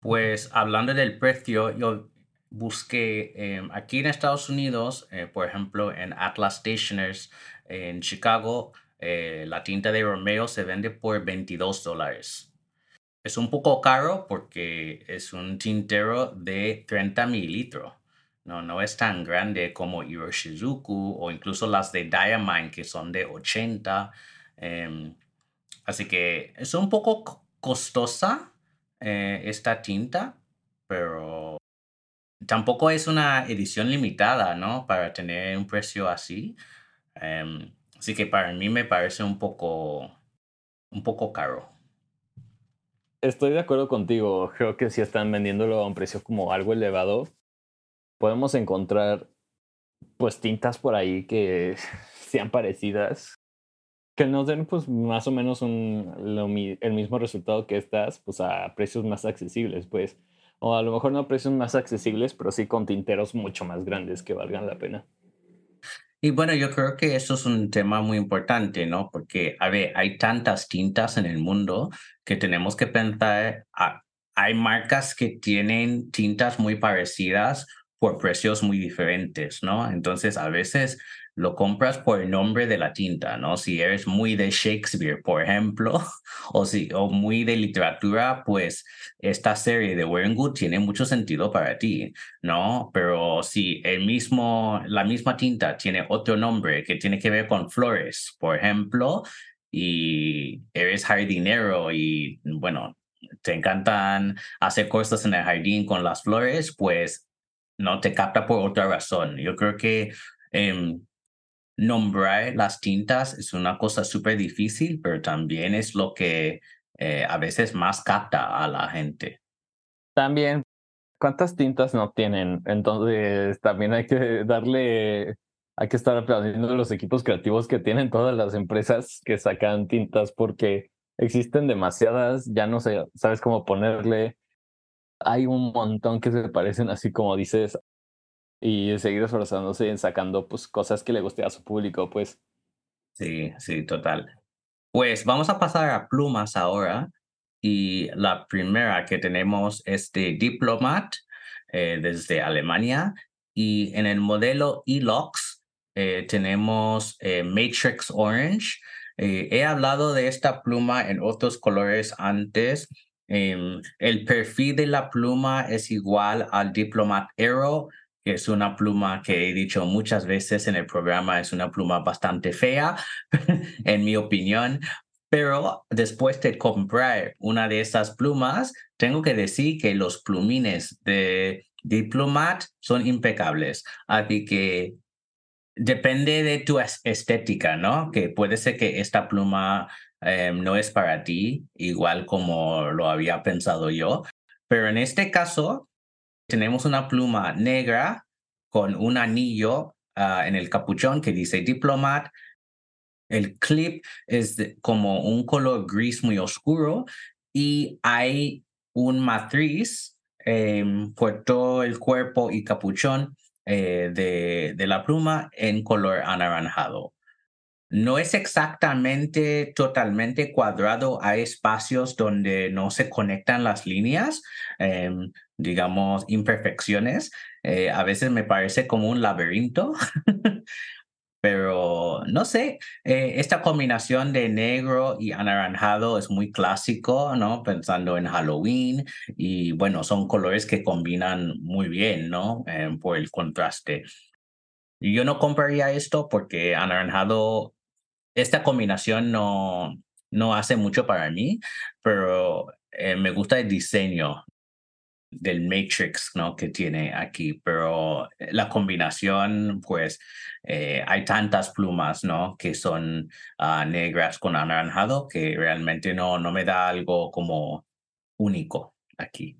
S1: Pues hablando del precio, yo busqué em, aquí en Estados Unidos, eh, por ejemplo, en Atlas Stationers en Chicago, eh, la tinta de Romeo se vende por 22 dólares. Es un poco caro porque es un tintero de 30 mililitros. No, no es tan grande como Hiroshizuku o incluso las de Diamine que son de 80. Em, así que es un poco costosa eh, esta tinta, pero tampoco es una edición limitada, ¿no? Para tener un precio así. Em, así que para mí me parece un poco, un poco caro.
S2: Estoy de acuerdo contigo. Creo que si están vendiéndolo a un precio como algo elevado, podemos encontrar pues tintas por ahí que *laughs* sean parecidas, que nos den pues más o menos un, el mismo resultado que estas, pues a precios más accesibles, pues o a lo mejor no precios más accesibles, pero sí con tinteros mucho más grandes que valgan la pena.
S1: Y bueno, yo creo que eso es un tema muy importante, ¿no? Porque, a ver, hay tantas tintas en el mundo que tenemos que pensar, ah, hay marcas que tienen tintas muy parecidas por precios muy diferentes, ¿no? Entonces, a veces lo compras por el nombre de la tinta, ¿no? Si eres muy de Shakespeare, por ejemplo, *laughs* o, si, o muy de literatura, pues esta serie de Wearing Good tiene mucho sentido para ti, ¿no? Pero si el mismo, la misma tinta tiene otro nombre que tiene que ver con flores, por ejemplo, y eres jardinero y, bueno, te encantan hacer cosas en el jardín con las flores, pues no te capta por otra razón. Yo creo que em, nombrar las tintas es una cosa súper difícil, pero también es lo que eh, a veces más capta a la gente.
S2: También ¿cuántas tintas no tienen? Entonces también hay que darle, hay que estar aplaudiendo los equipos creativos que tienen todas las empresas que sacan tintas porque existen demasiadas, ya no sé, sabes cómo ponerle. Hay un montón que se parecen así como dices y seguir esforzándose en sacando pues cosas que le guste a su público, pues.
S1: Sí, sí, total. Pues vamos a pasar a plumas ahora. Y la primera que tenemos es de Diplomat eh, desde Alemania. Y en el modelo Elox eh, tenemos eh, Matrix Orange. he hablado de esta pluma en otros colores antes. Em, el perfil de la pluma es igual al Diplomat Aero, que es una pluma que he dicho muchas veces en el programa, es una pluma bastante fea, *laughs* en mi opinión, pero después de comprar una de estas plumas, tengo que decir que los plumines de Diplomat son impecables. Así que depende de tu estética, ¿no? Que puede ser que esta pluma em, no es para ti, igual como lo había pensado yo. Pero en este caso, tenemos una pluma negra con un anillo ah, en el capuchón que dice Diplomat el clip es como un color gris muy oscuro y hay un matriz em, por todo el cuerpo y capuchón eh, de, de la pluma en color anaranjado. No es exactamente totalmente cuadrado, hay espacios donde no se conectan las líneas, em, digamos, imperfecciones. Eh, a veces me parece como un laberinto, *laughs* Pero no sé, eh, esta combinación de negro y anaranjado es muy clásico, ¿no? Pensando en Halloween y bueno, son colores que combinan muy bien, ¿no? Eh, por el contraste. Yo no compraría esto porque anaranjado, esta combinación no, no hace mucho para mí, pero eh, me gusta el diseño del Matrix, ¿no? Que tiene aquí, pero la combinación, pues, eh, hay tantas plumas, ¿no? Que son ah, negras con anaranjado que realmente no, no me da algo como único aquí.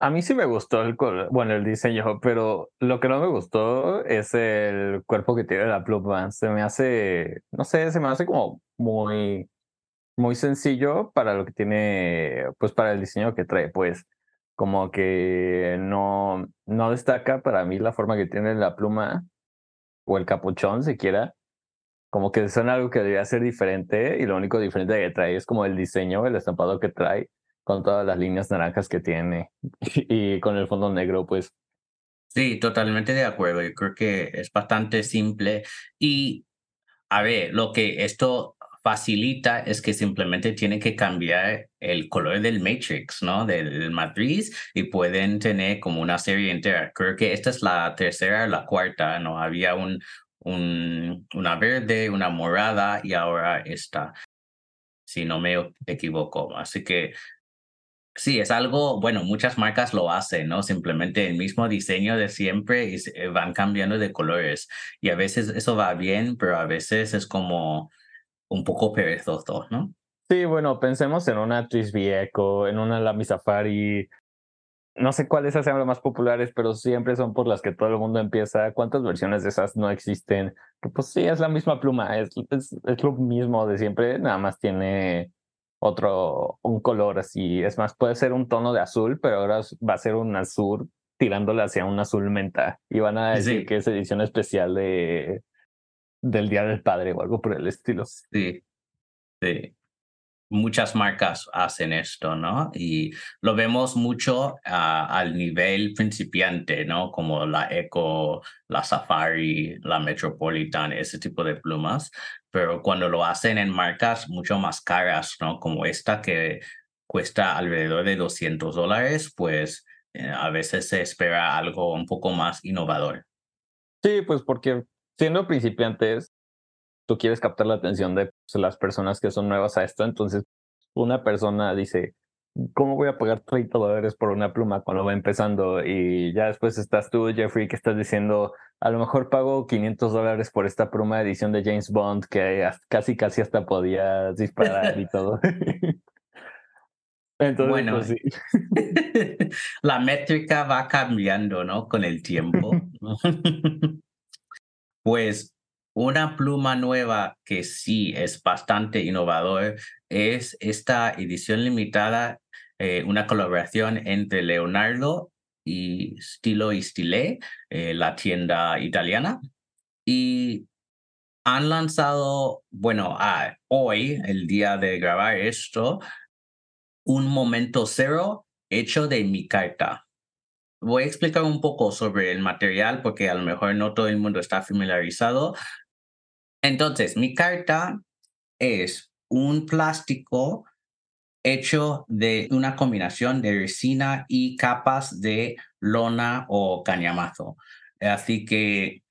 S2: A mí sí me gustó el bueno el diseño, pero lo que no me gustó es el cuerpo que tiene la pluma. Se me hace, no sé, se me hace como muy, muy sencillo para lo que tiene, pues para el diseño que trae, pues como que no, no destaca para mí la forma que tiene la pluma o el capuchón siquiera, como que son algo que debería ser diferente y lo único diferente que trae es como el diseño, el estampado que trae con todas las líneas naranjas que tiene *laughs* y con el fondo negro, pues.
S1: Sí, totalmente de acuerdo. Yo creo que es bastante simple y a ver, lo que esto facilita es que simplemente tienen que cambiar el color del matrix, ¿no? Del matriz y pueden tener como una serie entera. Creo que esta es la tercera, la cuarta, ¿no? Había un, un, una verde, una morada y ahora esta, si no me equivoco. Así que Sí, es algo, bueno, muchas marcas lo hacen, ¿no? Simplemente el mismo diseño de siempre y van cambiando de colores. Y a veces eso va bien, pero a veces es como un poco perezoso, ¿no?
S2: Sí, bueno, pensemos en una Echo, en una Lamy Safari. No sé cuáles sean las más populares, pero siempre son por las que todo el mundo empieza. ¿Cuántas versiones de esas no existen? Que pues sí, es la misma pluma, es, es, es lo mismo de siempre, nada más tiene otro, un color así. Es más, puede ser un tono de azul, pero ahora va a ser un azul tirándole hacia un azul menta. Y van a decir que es edición especial de, del Día del Padre o algo por el estilo.
S1: Sí, sí. Muchas marcas hacen esto, ¿no? Y lo vemos mucho ah, al nivel principiante, ¿no? Como la Eco, la Safari, la Metropolitan, ese tipo de plumas. Pero cuando lo hacen en marcas mucho más caras, ¿no? Como esta que cuesta alrededor de 200 dólares, pues eh, a veces se espera algo un poco más innovador.
S2: Sí, pues porque siendo principiantes, tú quieres captar la atención de pues, las personas que son nuevas a esto, entonces una persona dice, ¿cómo voy a pagar 30 dólares por una pluma cuando va empezando? Y ya después estás tú, Jeffrey, que estás diciendo, a lo mejor pago 500 dólares por esta pluma edición de James Bond que casi, casi hasta podía disparar y todo. *laughs* Entonces, bueno, pues, sí. *laughs*
S1: la métrica va cambiando, ¿no? Con el tiempo. *laughs* pues una pluma nueva que sí es bastante innovador es esta edición limitada, eh, una colaboración entre Leonardo y Stilo y Stile, eh, la tienda italiana. Y han lanzado, bueno, hoy, el día de grabar esto, un momento cero hecho de mi carta. Voy a explicar un poco sobre el material porque a lo mejor no todo el mundo está familiarizado. Entonces, mi carta es un plástico hecho de una combinación de resina y capas de lona o cañamazo. Así que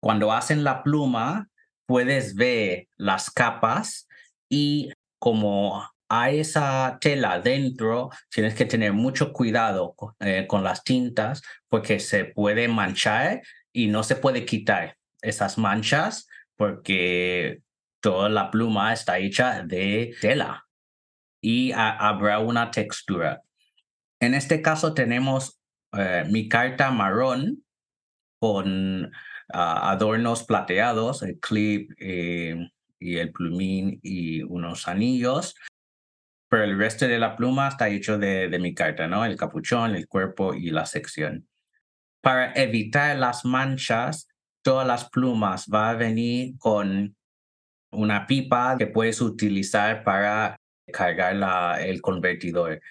S1: cuando hacen la pluma, puedes ver las capas y como hay esa tela dentro, tienes que tener mucho cuidado eh, con las tintas porque se puede manchar y no se puede quitar esas manchas porque toda la pluma está hecha de tela y habrá una textura. En este caso tenemos eh, mi carta marrón con ah, adornos plateados, el clip eh, y el plumín y unos anillos. Pero el resto de la pluma está hecho de, de mi carta, ¿no? El capuchón, el cuerpo y la sección. Para evitar las manchas, todas las plumas va a venir con una pipa que puedes utilizar para cargar la, el convertidor.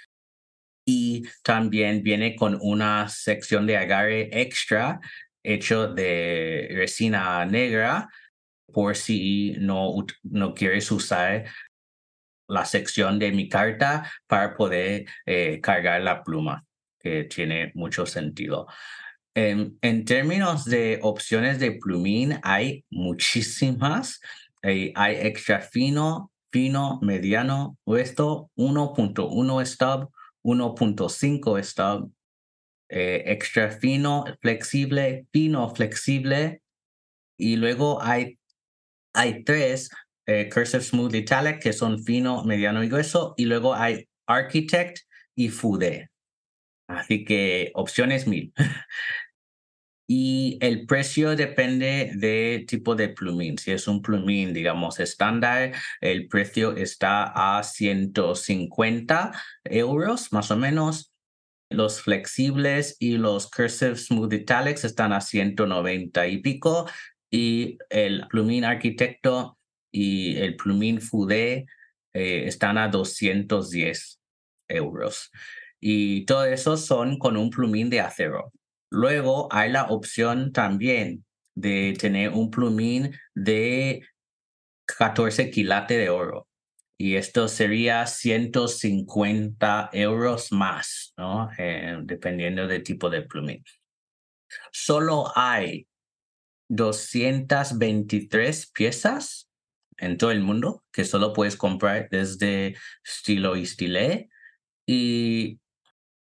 S1: Y también viene con una sección de agarre extra hecho de resina negra por si no, no quieres usar la sección de mi carta para poder eh, cargar la pluma, que tiene mucho sentido. En, términos de opciones de plumín, hay muchísimas. Eh, hay extra fino, fino, mediano, esto 1.1 stub, 1.5 stub, eh, extra fino, flexible, fino, flexible. Y luego hay, hay tres eh, Cursive Smooth Italic que son fino, mediano y grueso. Y luego hay Architect y Fude. Así que opciones mil. *laughs* y el precio depende del tipo de plumín. Si es un plumín, digamos, estándar, el precio está a 150 euros más o menos. Los flexibles y los Cursive Smooth Italics están a 190 y pico. Y el plumín arquitecto y el plumín Fude eh, están a 210 euros. Y todo eso son con un plumín de acero. Luego hay la opción también de tener un plumín de 14 quilates de oro. Y esto sería 150 euros más, ¿no? Eh, dependiendo del tipo de plumín. Solo hay 223 piezas en todo el mundo que solo puedes comprar desde Stilo y Stile. Y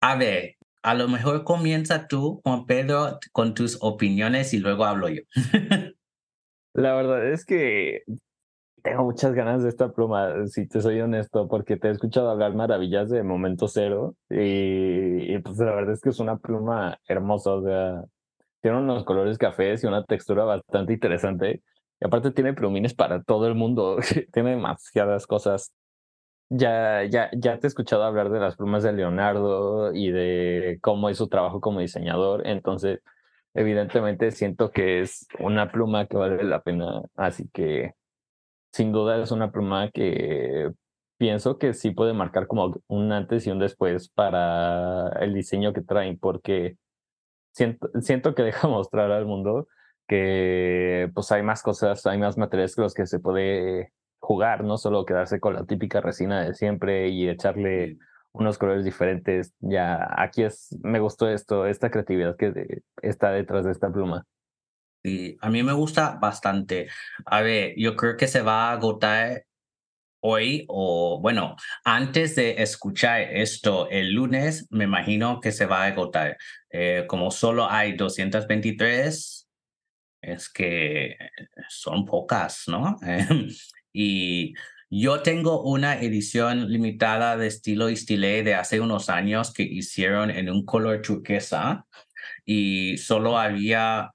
S1: a ver, a lo mejor comienza tú, Juan Pedro, con tus opiniones y luego hablo yo. *laughs*
S2: La verdad es que tengo muchas ganas de esta pluma, si te soy honesto, porque te he escuchado hablar maravillas de Momento Cero y, pues la verdad es que es una pluma hermosa, o sea, tiene unos colores cafés y una textura bastante interesante. Y aparte tiene plumines para todo el mundo, *laughs* tiene demasiadas cosas. Ya, ya, ya te he escuchado hablar de las plumas de Leonardo y de cómo es su trabajo como diseñador, entonces evidentemente siento que es una pluma que vale la pena, así que sin duda es una pluma que pienso que sí puede marcar como un antes y un después para el diseño que traen, porque siento, siento que deja mostrar al mundo que pues hay más cosas, hay más materiales que los que se puede jugar, no solo quedarse con la típica resina de siempre y echarle unos colores diferentes. Ya aquí es, me gustó esto, esta creatividad que está detrás de esta pluma.
S1: Sí, a mí me gusta bastante. A ver, yo creo que se va a agotar hoy o bueno, antes de escuchar esto el lunes, me imagino que se va a agotar. Eh, como solo hay 223, es que son pocas, ¿no? *laughs* Y Yo tengo una edición limitada de estilo y stile de hace unos años que hicieron en un color turquesa y solo había,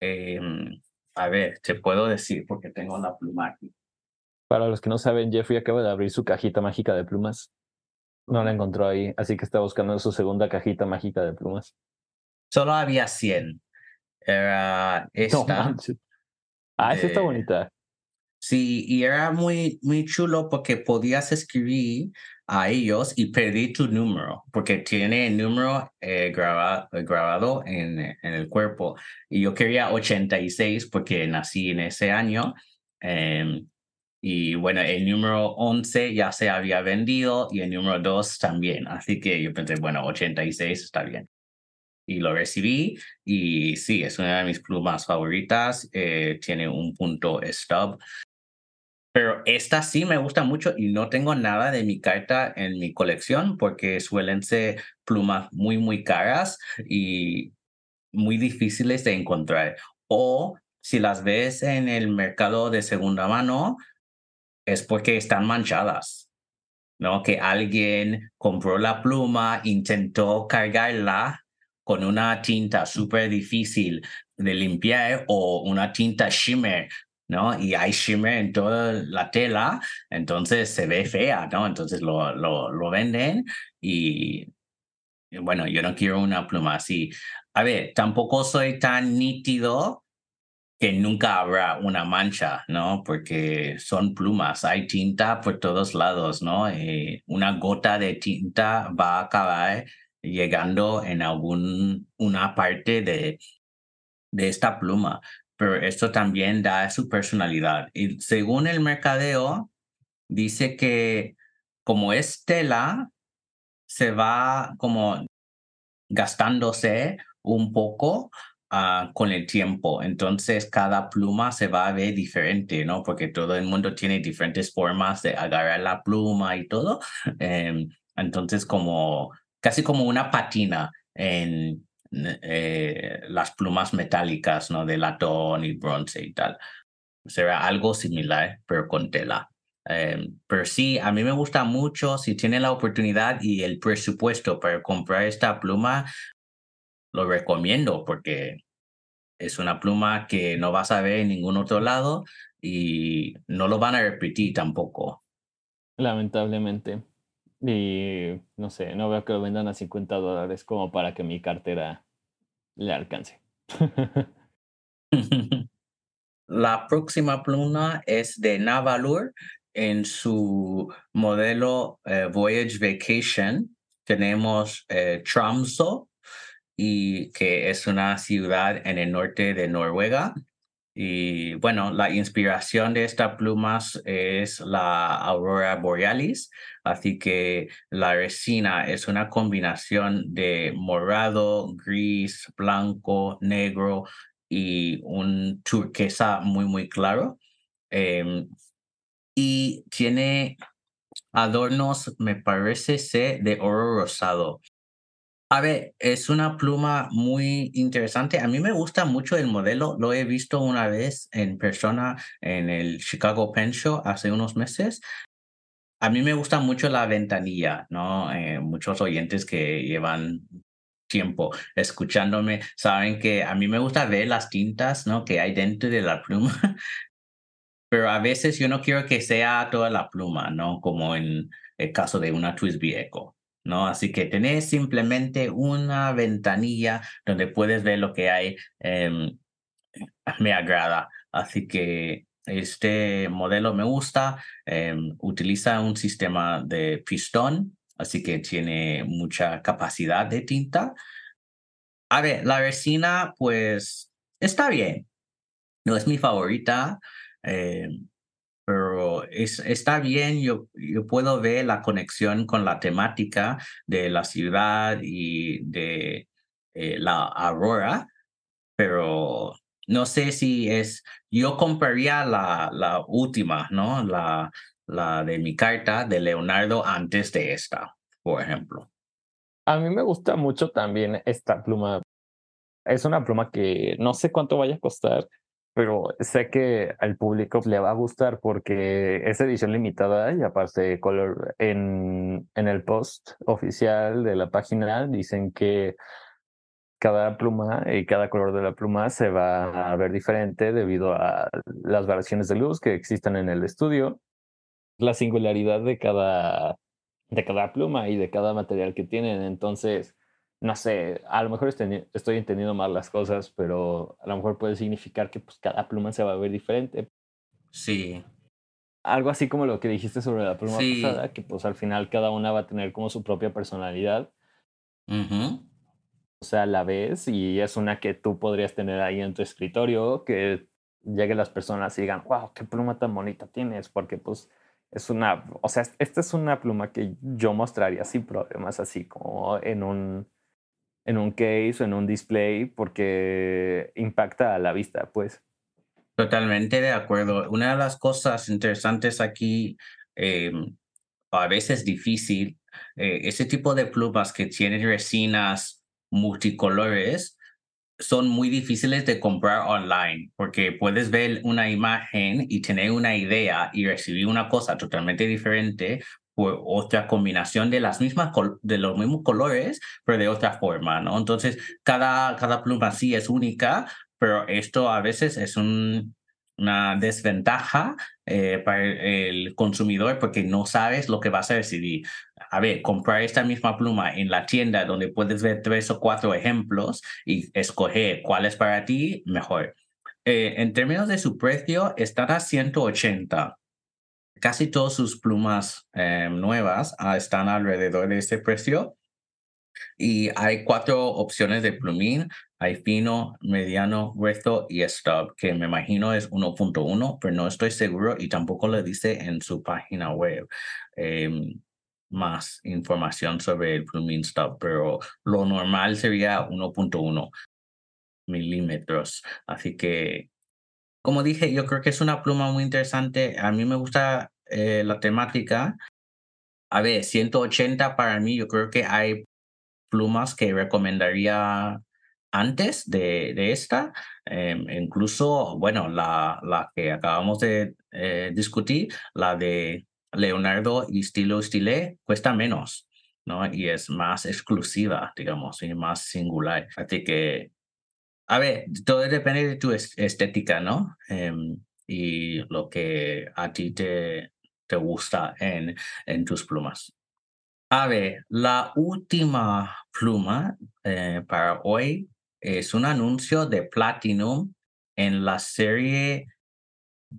S1: em, a ver, te puedo decir porque tengo la pluma aquí.
S2: Para los que no saben, Jeffrey acaba de abrir su cajita mágica de plumas. No la encontró ahí, así que está buscando su segunda cajita mágica de plumas.
S1: Solo había 100. Era *laughs* esta.
S2: ah, esa está bonita.
S1: Sí, y era muy, muy chulo porque podías escribir a ellos y pedir tu número, porque tiene el número eh, grabado en, en, el cuerpo. Y yo quería 86 porque nací en ese año. Em, y bueno, el número 11 ya se había vendido y el número 2 también. Así que yo pensé, bueno, 86 está bien. Y lo recibí y sí, es una de mis plumas favoritas. Eh, tiene un punto stub. Pero esta sí me gusta mucho y no tengo nada de mi carta en mi colección porque suelen ser plumas muy, muy caras y muy difíciles de encontrar. O si las ves en el mercado de segunda mano, es porque están manchadas, ¿no? Que alguien compró la pluma, intentó cargarla con una tinta súper difícil de limpiar o una tinta shimmer, ¿no? Y hay shimmer en toda la tela, entonces se ve fea, ¿no? Entonces lo, lo, lo venden y, bueno, yo no quiero una pluma así. A ver, tampoco soy tan nítido que nunca habrá una mancha, ¿no? Porque son plumas, hay tinta por todos lados, ¿no? Eh, una gota de tinta va a acabar llegando en algún una parte de, de esta pluma, pero esto también da su personalidad. Y según el mercadeo, dice que como es tela, se va como gastándose un poco Ah, con el tiempo. Entonces, cada pluma se va a ver diferente, ¿no? Porque todo el mundo tiene diferentes formas de agarrar la pluma y todo. Em, entonces, como casi como una patina en eh, las plumas metálicas, ¿no? De latón y bronce y tal. Será algo similar, pero con tela. Em, pero sí, a mí me gusta mucho si tiene la oportunidad y el presupuesto para comprar esta pluma, lo recomiendo porque es una pluma que no vas a ver en ningún otro lado y no lo van a repetir tampoco.
S2: Lamentablemente. Y no sé, no veo que lo vendan a 50 dólares como para que mi cartera le alcance. *laughs* *laughs*
S1: La próxima pluma es de Navalur en su modelo eh, Voyage Vacation. Tenemos eh, y que es una ciudad en el norte de Noruega. Y bueno, la inspiración de estas plumas es la aurora borealis, así que la resina es una combinación de morado, gris, blanco, negro y un turquesa muy, muy claro. Em, y tiene adornos, me parece ser de oro rosado. A ver, es una pluma muy interesante. A mí me gusta mucho el modelo. Lo he visto una vez en persona en el Chicago Pen Show hace unos meses. A mí me gusta mucho la ventanilla, ¿no? Eh, muchos oyentes que llevan tiempo escuchándome saben que a mí me gusta ver las tintas, ¿no? Que hay dentro de la pluma. *laughs* Pero a veces yo no quiero que sea toda la pluma, ¿no? Como en el caso de una Twisby Echo. ¿No? Así que tenés simplemente una ventanilla donde puedes ver lo que hay. Em, *laughs* me agrada. Así que este modelo me gusta. Em, utiliza un sistema de pistón, así que tiene mucha capacidad de tinta. A ver, la resina, pues está bien. No es mi favorita. Em, pero es, está bien, yo, yo puedo ver la conexión con la temática de la ciudad y de eh, la aurora, pero no sé si es, yo compraría la, la última, ¿no? La, la de mi carta de Leonardo antes de esta, por ejemplo.
S2: A mí me gusta mucho también esta pluma. Es una pluma que no sé cuánto vaya a costar, pero sé que al público le va a gustar porque es edición limitada y aparte color en, en el post oficial de la página dicen que cada pluma y cada color de la pluma se va a ver diferente debido a las variaciones de luz que existen en el estudio, la singularidad de cada, de cada pluma y de cada material que tienen. Entonces, no sé, a lo mejor estoy entendiendo mal las cosas, pero a lo mejor puede significar que pues, cada pluma se va a ver diferente.
S1: Sí.
S2: Algo así como lo que dijiste sobre la pluma pasada, que pues al final cada una va a tener como su propia personalidad. O sea, la ves y es una que tú podrías tener ahí en tu escritorio, que lleguen las personas y digan, wow, qué pluma tan bonita tienes, porque pues es una, o sea, esta es una pluma que yo mostraría sin problemas, así como en un, en un case o en un display porque impacta a la vista, pues.
S1: Totalmente de acuerdo. Una de las cosas interesantes aquí, eh, a veces difícil, eh, ese tipo de plumas que tienen resinas multicolores son muy difíciles de comprar online porque puedes ver una imagen y tener una idea y recibir una cosa totalmente diferente otra combinación de las mismas de los mismos colores, pero de otra forma, ¿no? Entonces, cada, cada pluma sí es única, pero esto a veces es un, una desventaja eh, para el consumidor porque no sabes lo que vas a decidir. A ver, comprar esta misma pluma en la tienda donde puedes ver tres o cuatro ejemplos y escoger cuál es para ti mejor. Eh, en términos de su precio, están a 180 Casi todas sus plumas eh, nuevas ah, están alrededor de este precio. Y hay cuatro opciones de plumín. Hay fino, mediano, grueso y stop, que me imagino es 1.1, pero no estoy seguro y tampoco le dice en su página web em, más información sobre el plumín stop, pero lo normal sería 1.1 milímetros. Así que como dije, yo creo que es una pluma muy interesante. A mí me gusta eh, la temática. A ver, 180 para mí, yo creo que hay plumas que recomendaría antes de, de esta. Em, incluso, bueno, la, la que acabamos de eh, discutir, la de Leonardo y Stilo Stile, cuesta menos. ¿no? Y es más exclusiva, digamos, y más singular. Así que a ver, todo depende de tu estética, ¿no? Em, y lo que a ti te, te gusta en, en tus plumas. A ver, la última pluma eh, para hoy es un anuncio de Platinum en la serie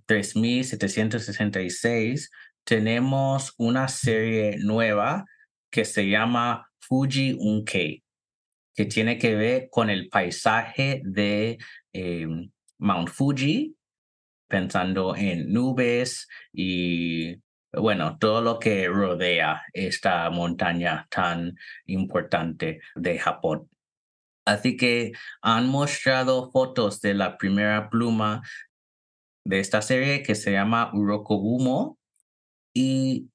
S1: 3766. Tenemos una serie nueva que se llama Fuji Unkei que tiene que ver con el paisaje de em, Mount Fuji, pensando en nubes y, bueno, todo lo que rodea esta montaña tan importante de Japón. Así que han mostrado fotos de la primera pluma de esta serie que se llama Urokogumo y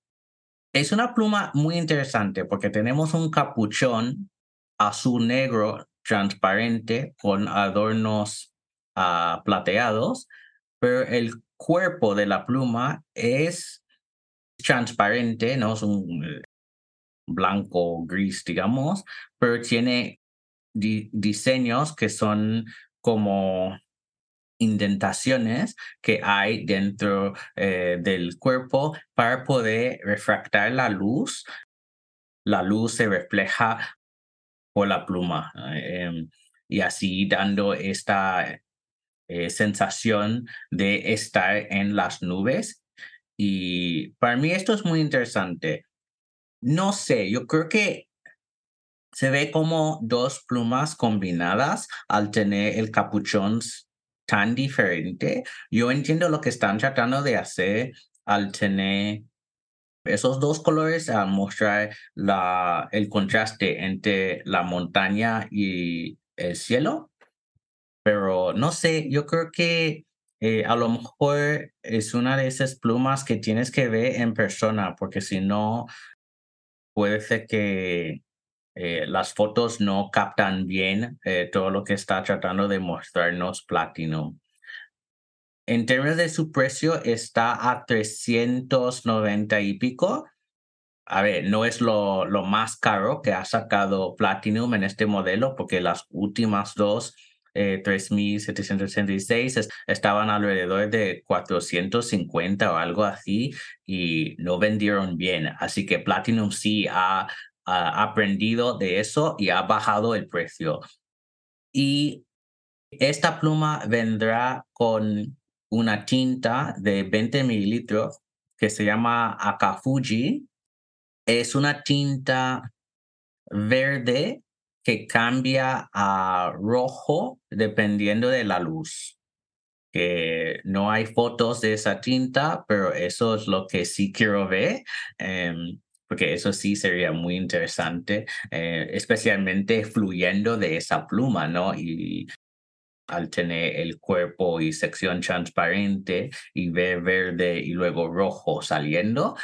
S1: es una pluma muy interesante porque tenemos un capuchón azul negro transparente con adornos uh, plateados, pero el cuerpo de la pluma es transparente, no es un eh, blanco gris, digamos, pero tiene diseños que son como indentaciones que hay dentro eh, del cuerpo para poder refractar la luz. La luz se refleja por la pluma em, y así dando esta eh, sensación de estar en las nubes. Y para mí esto es muy interesante. No sé, yo creo que se ve como dos plumas combinadas al tener el capuchón tan diferente. Yo entiendo lo que están tratando de hacer al tener esos dos colores a mostrar la, el contraste entre la montaña y el cielo. Pero no sé, yo creo que eh, a lo mejor es una de esas plumas que tienes que ver en persona, porque si no, puede ser que eh, las fotos no captan bien eh, todo lo que está tratando de mostrarnos Platinum. En términos de su precio, está a 390 y pico. A ver, no es lo, lo más caro que ha sacado Platinum en este modelo, porque las últimas dos, eh, 3766, estaban alrededor de 450 o algo así y no vendieron bien. Así que Platinum sí ha, ha aprendido de eso y ha bajado el precio. Y esta pluma vendrá con una tinta de 20 mililitros que se llama Akafuji. Es una tinta verde que cambia a rojo dependiendo de la luz. Que no hay fotos de esa tinta, pero eso es lo que sí quiero ver, em, porque eso sí sería muy interesante, eh, especialmente fluyendo de esa pluma, ¿no? Y al tener el cuerpo y sección transparente y ver verde y luego rojo saliendo,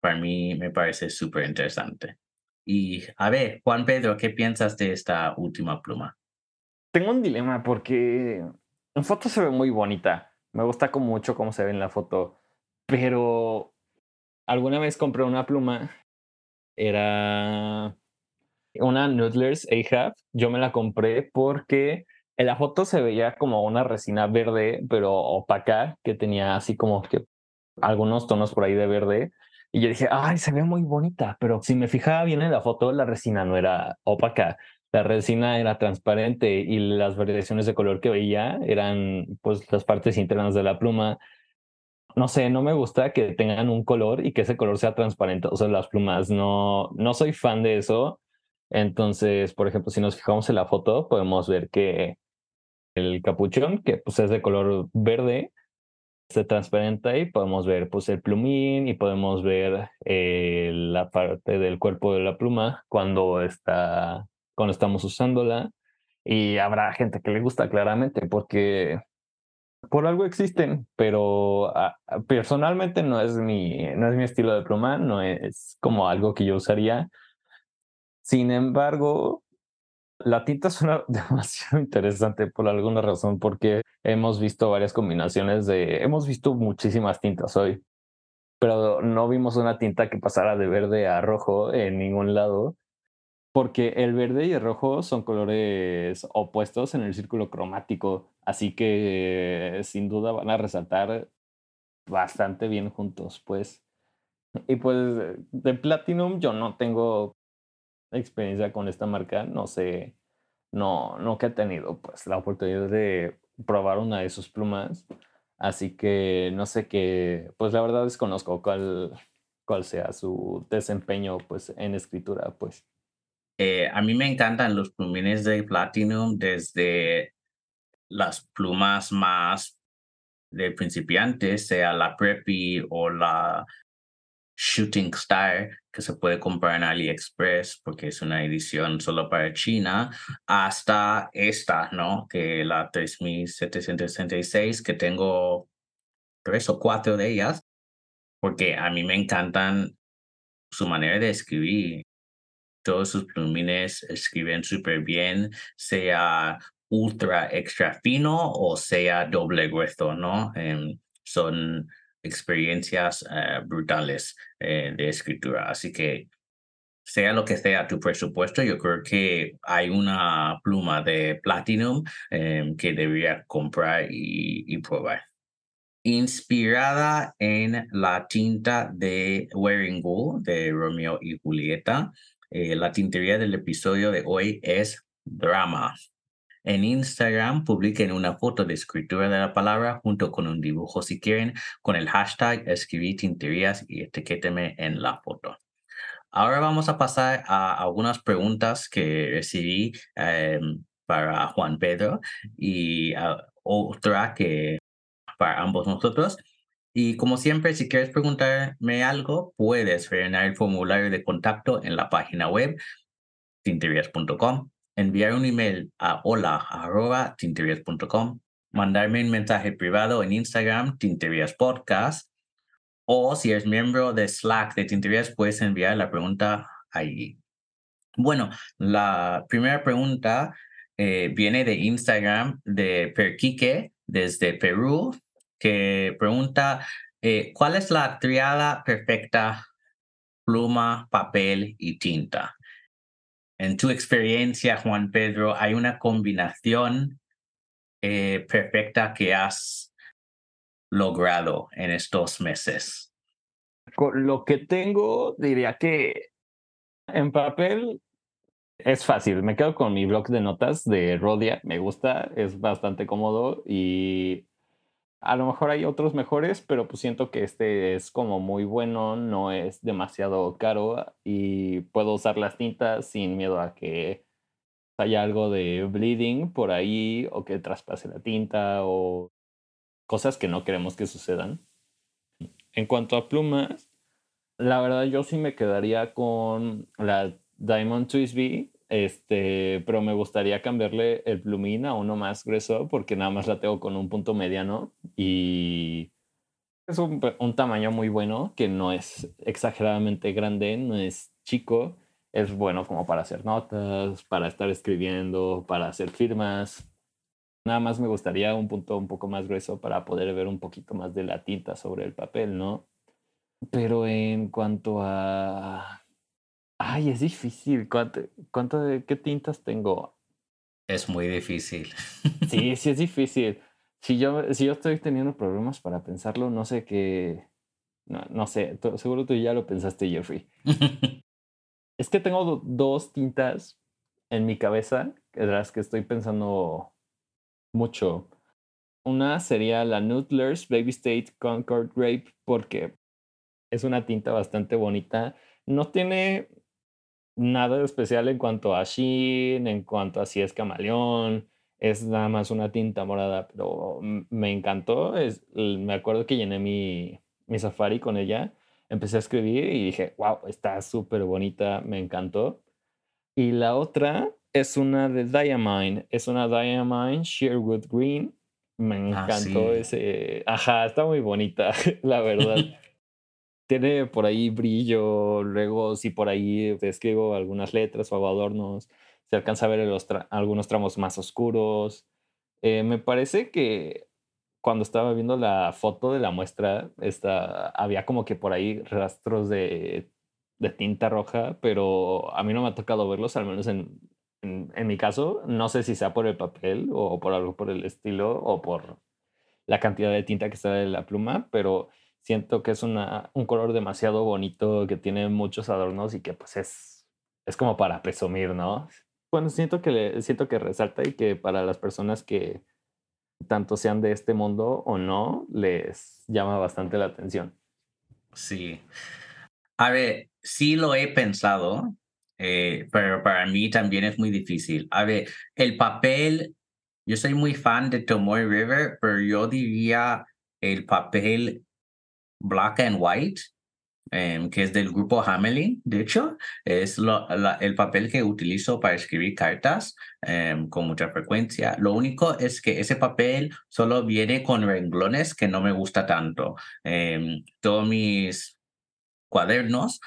S1: para mí me parece súper interesante. Y a ver, Juan Pedro, ¿qué piensas de esta última pluma?
S2: Tengo un dilema porque en foto se ve muy bonita. Me gusta mucho cómo se ve en la foto, pero alguna vez compré una pluma, era una Noodlers Ahab. Yo me la compré porque en la foto se veía como una resina verde, pero opaca, que tenía así como que algunos tonos por ahí de verde. Y yo dije, ay, se ve muy bonita, pero si me fijaba bien en la foto, la resina no era opaca. La resina era transparente y las variaciones de color que veía eran pues las partes internas de la pluma. No sé, no me gusta que tengan un color y que ese color sea transparente. O sea, las plumas, no, no soy fan de eso. Entonces, por ejemplo, si nos fijamos en la foto, podemos ver que el capuchón, que pues es de color verde, se transparenta y podemos ver pues el plumín y podemos ver eh, la parte del cuerpo de la pluma cuando está cuando estamos usándola. Y habrá gente que le gusta claramente porque por algo existen pero ah, personalmente no es mi no es mi estilo de pluma no es como algo que yo usaría. Sin embargo la tinta suena *laughs* demasiado interesante por alguna razón, porque hemos visto varias combinaciones de, hemos visto muchísimas tintas hoy, pero no vimos una tinta que pasara de verde a rojo en ningún lado, porque el verde y el rojo son colores opuestos en el círculo cromático, así que sin duda van a resaltar bastante bien juntos, pues. Y pues de Platinum yo no tengo experiencia con esta marca, no sé, no, no que he tenido pues la oportunidad de probar una de sus plumas, así que no sé qué, pues la verdad desconozco cuál, cuál sea su desempeño pues en escritura, pues.
S1: Eh, a mí me encantan los plumines de Platinum desde las plumas más de principiantes, sea la Preppy o la Shooting Star, que se puede comprar en AliExpress porque es una edición solo para China, hasta esta, ¿no? Que la 3766, que tengo tres o cuatro de ellas, porque a mí me encantan su manera de escribir. Todos sus plumines escriben súper bien, sea ultra extra fino o sea doble grueso, ¿no? Em, son experiencias eh, brutales eh, de escritura. Así que sea lo que sea tu presupuesto, yo creo que hay una pluma de Platinum em, que debería comprar y, probar. Inspirada en la tinta de Wearing Wool de Romeo y Julieta, eh, la tintería del episodio de hoy es Drama. En Instagram publiquen una foto de escritura de la palabra junto con un dibujo si quieren con el hashtag escribí tinterías y etiquéteme en la foto. Ahora vamos a pasar a algunas preguntas que recibí em, para Juan Pedro y otra que para ambos nosotros. Y como siempre, si quieres preguntarme algo, puedes rellenar el formulario de contacto en la página web tinterías.com enviar un email a hola.tinterias.com, mandarme un mensaje privado en Instagram, Tinterías Podcast, o si eres miembro de Slack de Tinterías, puedes enviar la pregunta allí. Bueno, la primera pregunta eh, viene de Instagram de Perquique desde Perú, que pregunta, eh, ¿cuál es la triada perfecta pluma, papel y tinta? En tu experiencia, Juan Pedro, ¿hay una combinación eh, perfecta que has logrado en estos meses?
S2: Con lo que tengo, diría que en papel es fácil. Me quedo con mi blog de notas de Rodia. Me gusta, es bastante cómodo y a lo mejor hay otros mejores, pero pues siento que este es como muy bueno, no es demasiado caro y puedo usar las tintas sin miedo a que haya algo de bleeding por ahí o que traspase la tinta o cosas que no queremos que sucedan. En cuanto a plumas, la verdad yo sí me quedaría con la Diamond Twist V, este, pero me gustaría cambiarle el plumín a uno más grueso porque nada más la tengo con un punto mediano y es un, un tamaño muy bueno que no es exageradamente grande, no es chico, es bueno como para hacer notas, para estar escribiendo, para hacer firmas. Nada más me gustaría un punto un poco más grueso para poder ver un poquito más de la tinta sobre el papel, ¿no? Pero en cuanto a... Ay, es difícil. ¿Cuánto, cuánto de qué tintas tengo?
S1: Es muy difícil. *laughs*
S2: Sí, sí es difícil. Si yo, si yo estoy teniendo problemas para pensarlo, no sé qué... No, no sé, seguro tú ya lo pensaste, Jeffrey. *laughs* es que tengo dos tintas en mi cabeza, de las que estoy pensando mucho. Una sería la Nutlers Baby State Concord Grape, porque es una tinta bastante bonita. No tiene nada de especial en cuanto a sheen, en cuanto a si es camaleón. Es nada más una tinta morada, pero me encantó. Es, me acuerdo que llené mi, mi safari con ella. Empecé a escribir y dije, wow, está súper bonita, me encantó. Y la otra es una de Diamine. Es una Diamine Sherwood Green. Me ah, encantó ese. Ajá, está muy bonita, *laughs* la verdad. *laughs* tiene por ahí brillo, luego si por ahí escribo algunas letras o hago adornos, se alcanza a ver los algunos tramos más oscuros. Eh, me parece que cuando estaba viendo la foto de la muestra, esta, había como que por ahí rastros de, tinta roja, pero a mí no me ha tocado verlos, al menos en, en, en, mi caso. No sé si sea por el papel o por algo por el estilo o por la cantidad de tinta que está en la pluma, pero siento que es una, un color demasiado bonito, que tiene muchos adornos y que pues es, es como para presumir, ¿no? Bueno, siento que, le, siento que resalta y que para las personas que tanto sean de este mundo o no, les llama bastante la atención.
S1: Sí. A ver, sí lo he pensado, eh, pero para mí también es muy difícil. A ver, el papel, yo soy muy fan de Tomoe River, pero yo diría el papel Black and White, em, que es del grupo Hamelin, de hecho, es el papel que utilizo para escribir cartas em, con mucha frecuencia. Lo único es que ese papel solo viene con renglones que no me gusta tanto. Em, todos mis cuadernos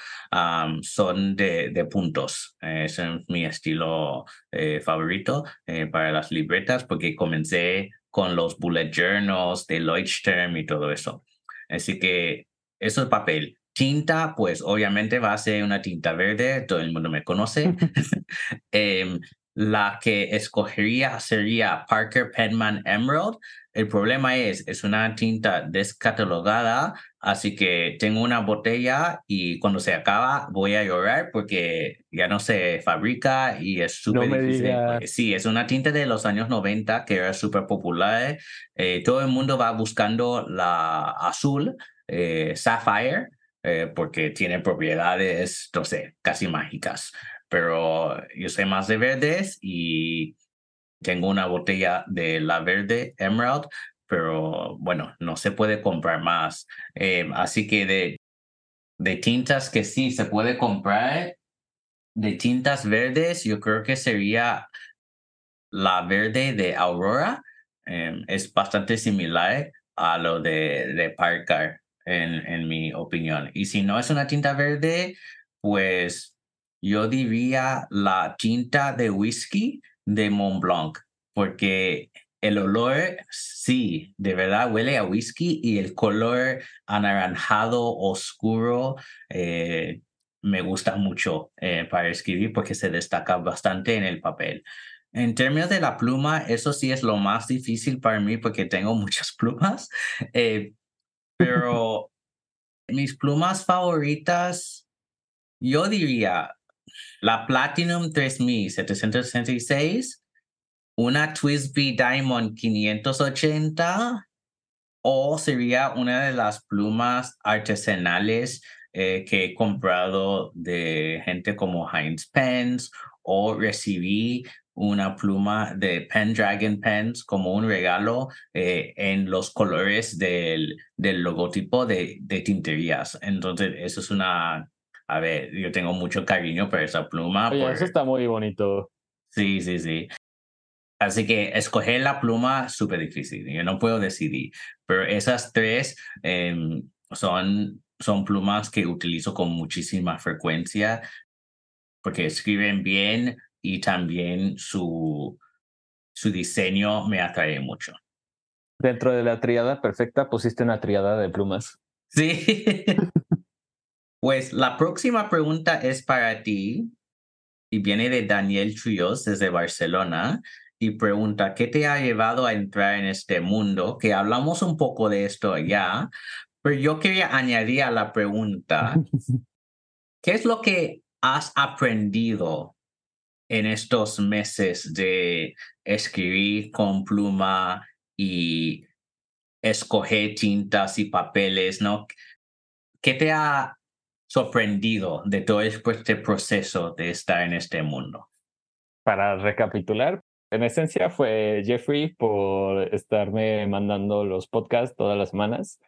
S1: son de, de puntos. ese es mi estilo eh, favorito eh, para las libretas porque comencé con los bullet journals de Leuchtturm y todo eso. Así que eso es papel. Tinta, pues obviamente va a ser una tinta verde, todo el mundo me conoce. *laughs* *laughs* Em, la que escogería sería Parker Penman Emerald. El problema es, es una tinta descatalogada, así que tengo una botella y cuando se acaba voy a llorar porque ya no se fabrica y es súper difícil. Sí, es una tinta de los años 90 que era súper popular. Eh, todo el mundo va buscando la azul, eh, Sapphire, eh, porque tiene propiedades, no sé, casi mágicas. Pero yo sé más de verdes y tengo una botella de la verde Emerald, pero bueno, no se puede comprar más. Eh, así que de, de tintas que sí se puede comprar, de tintas verdes, yo creo que sería la verde de Aurora. Em, es bastante similar a lo de, de Parker, en, en mi opinión. Y si no es una tinta verde, pues yo diría la tinta de whisky de Mont Blanc, porque el olor, sí, de verdad huele a whisky y el color anaranjado oscuro eh, me gusta mucho eh, para escribir porque se destaca bastante en el papel. En términos de la pluma, eso sí es lo más difícil para mí porque tengo muchas *laughs* plumas, eh, pero mis plumas favoritas, yo diría la Platinum 3766 una Twisby Diamond 580 o sería una de las plumas artesanales eh, que he comprado de gente como Heinz Pens o recibí una pluma de Pendragon Pens como un regalo eh, en los colores del, del logotipo de, de tinterías. Entonces, eso es una, a ver, yo tengo mucho cariño por esa pluma.
S2: Oye, eso está muy bonito.
S1: Sí, sí, sí. Así que escoger la pluma súper difícil, yo no puedo decidir, pero esas tres em, son, son plumas que utilizo con muchísima frecuencia porque escriben bien y también su, su diseño me atrae mucho.
S2: Dentro de la triada perfecta pusiste una triada de plumas.
S1: Sí. *laughs* pues la próxima pregunta es para ti y viene de Daniel Chuyos desde Barcelona y pregunta, ¿qué te ha llevado a entrar en este mundo? Que hablamos un poco de esto ya, pero yo quería añadir a la pregunta, *laughs* ¿qué es lo que has aprendido en estos meses de escribir con pluma y escoger tintas y papeles, ¿no? ¿Qué te ha sorprendido de todo este proceso de estar en este mundo?
S2: Para recapitular, en esencia fue Jeffrey por estarme mandando los podcasts todas las semanas.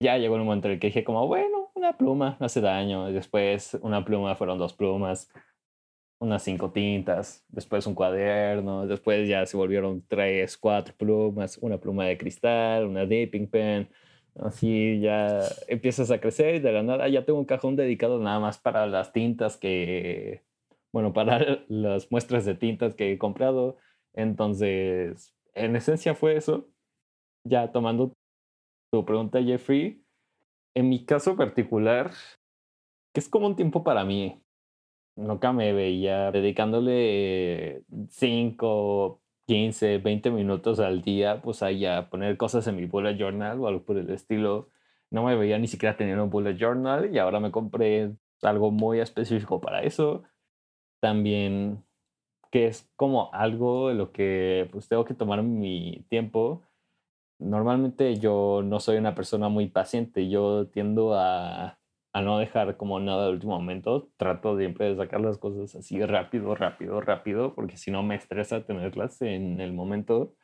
S2: Ya llegó un momento en el que dije como, bueno, una pluma no hace daño. Después una pluma fueron dos plumas, unas cinco tintas, después un cuaderno, después ya se volvieron tres, cuatro plumas, una pluma de cristal, una dipping pen. Así ya empiezas a crecer y de la nada ya tengo un cajón dedicado nada más para las tintas que bueno, para *laughs* las muestras de tintas que he comprado. Entonces, en esencia fue eso. Ya tomando tu pregunta, Jeffrey, en mi caso particular, que es como un tiempo para mí. Nunca me veía dedicándole 5, 15, 20 minutos al día, pues ahí a poner cosas en mi bullet journal o algo por el estilo. No me veía ni siquiera teniendo un bullet journal y ahora me compré algo muy específico para eso también que es como algo de lo que pues tengo que tomar mi tiempo. Normalmente yo no soy una persona muy paciente, yo tiendo a, a no dejar como nada de último momento, trato siempre de sacar las cosas así rápido, rápido, rápido, porque si no me estresa tenerlas en el momento.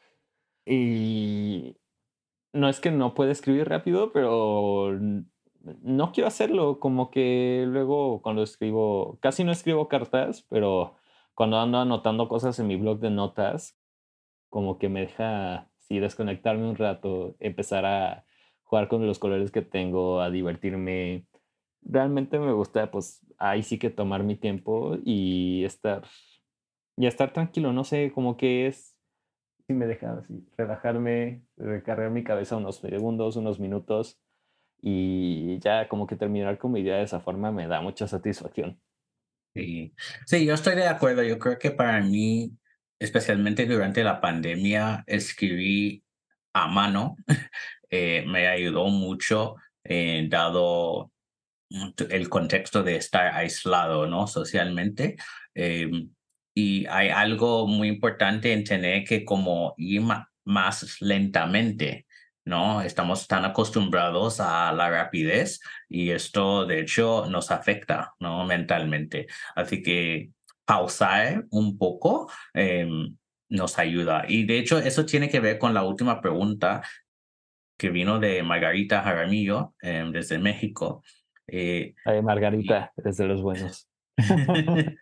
S2: Y no es que no pueda escribir rápido, pero no quiero hacerlo, como que luego cuando escribo, casi no escribo cartas, pero cuando ando anotando cosas en mi blog de notas, como que me deja, sí, desconectarme un rato, empezar a jugar con los colores que tengo, a divertirme. Realmente me gusta, pues ahí sí que tomar mi tiempo y estar, y estar tranquilo, no sé, como que es, sí me deja así, relajarme, recargar mi cabeza unos segundos, unos minutos y ya como que terminar con mi idea de esa forma me da mucha satisfacción.
S1: Sí. sí, yo estoy de acuerdo. Yo creo que para mí, especialmente durante la pandemia, escribí a mano *laughs* eh, me ayudó mucho, eh, dado el contexto de estar aislado, ¿no? Socialmente. Em, y hay algo muy importante en tener que como ir más lentamente ¿no? Estamos tan acostumbrados a la rapidez y esto de hecho nos afecta, ¿no? Mentalmente. Así que pausar un poco em, nos ayuda. Y de hecho eso tiene que ver con la última pregunta que vino de Margarita Jaramillo em, desde México.
S2: Eh, Margarita, desde los buenos. *laughs*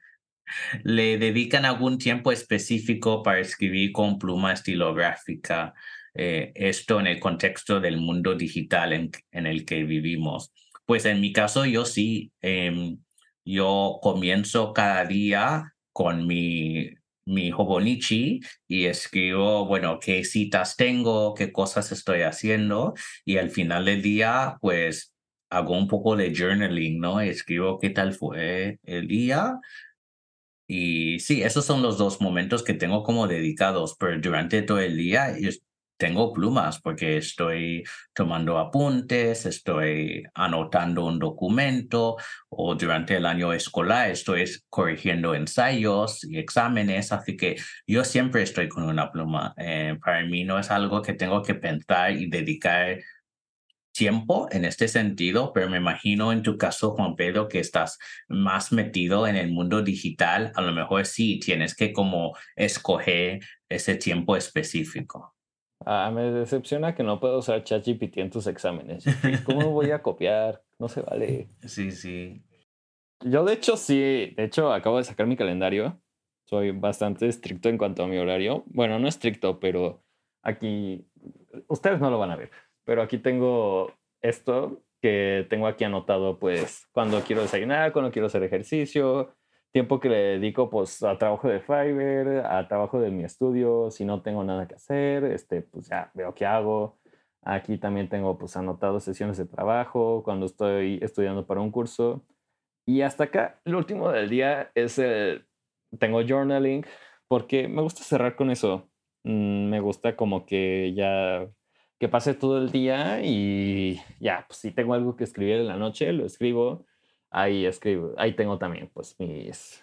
S1: ¿Le dedican algún tiempo específico para escribir con pluma estilográfica? Eh, esto en el contexto del mundo digital en, en, el que vivimos? Pues en mi caso yo sí, em, yo comienzo cada día con mi mi Hobonichi y escribo, bueno, qué citas tengo, qué cosas estoy haciendo y al final del día, pues hago un poco de journaling, ¿no? Escribo qué tal fue el día. Y sí, esos son los dos momentos que tengo como dedicados, pero durante todo el día tengo plumas porque estoy tomando apuntes, estoy anotando un documento o durante el año escolar estoy corrigiendo ensayos y exámenes, así que yo siempre estoy con una pluma. Eh, para mí no es algo que tengo que pensar y dedicar tiempo en este sentido, pero me imagino en tu caso, Juan Pedro, que estás más metido en el mundo digital, a lo mejor sí tienes que como escoger ese tiempo específico.
S2: Ah, me decepciona que no puedo usar ChatGPT en tus exámenes. ¿Cómo voy a copiar? No se vale. *laughs*
S1: Sí, sí.
S2: Yo de hecho sí, de hecho acabo de sacar mi calendario. Soy bastante estricto en cuanto a mi horario. Bueno, no estricto, pero aquí ustedes no lo van a ver, pero aquí tengo esto que tengo aquí anotado pues cuando quiero desayunar, cuando quiero hacer ejercicio, tiempo que le dedico pues a trabajo de Fiverr, a trabajo de mi estudio, si no tengo nada que hacer, este, pues ya veo qué hago. Aquí también tengo pues anotado sesiones de trabajo cuando estoy estudiando para un curso. Y hasta acá, el último del día es el, tengo journaling, porque me gusta cerrar con eso. Mm, me gusta como que ya, que pase todo el día y ya, pues si tengo algo que escribir en la noche, lo escribo ahí escribo, ahí tengo también pues mis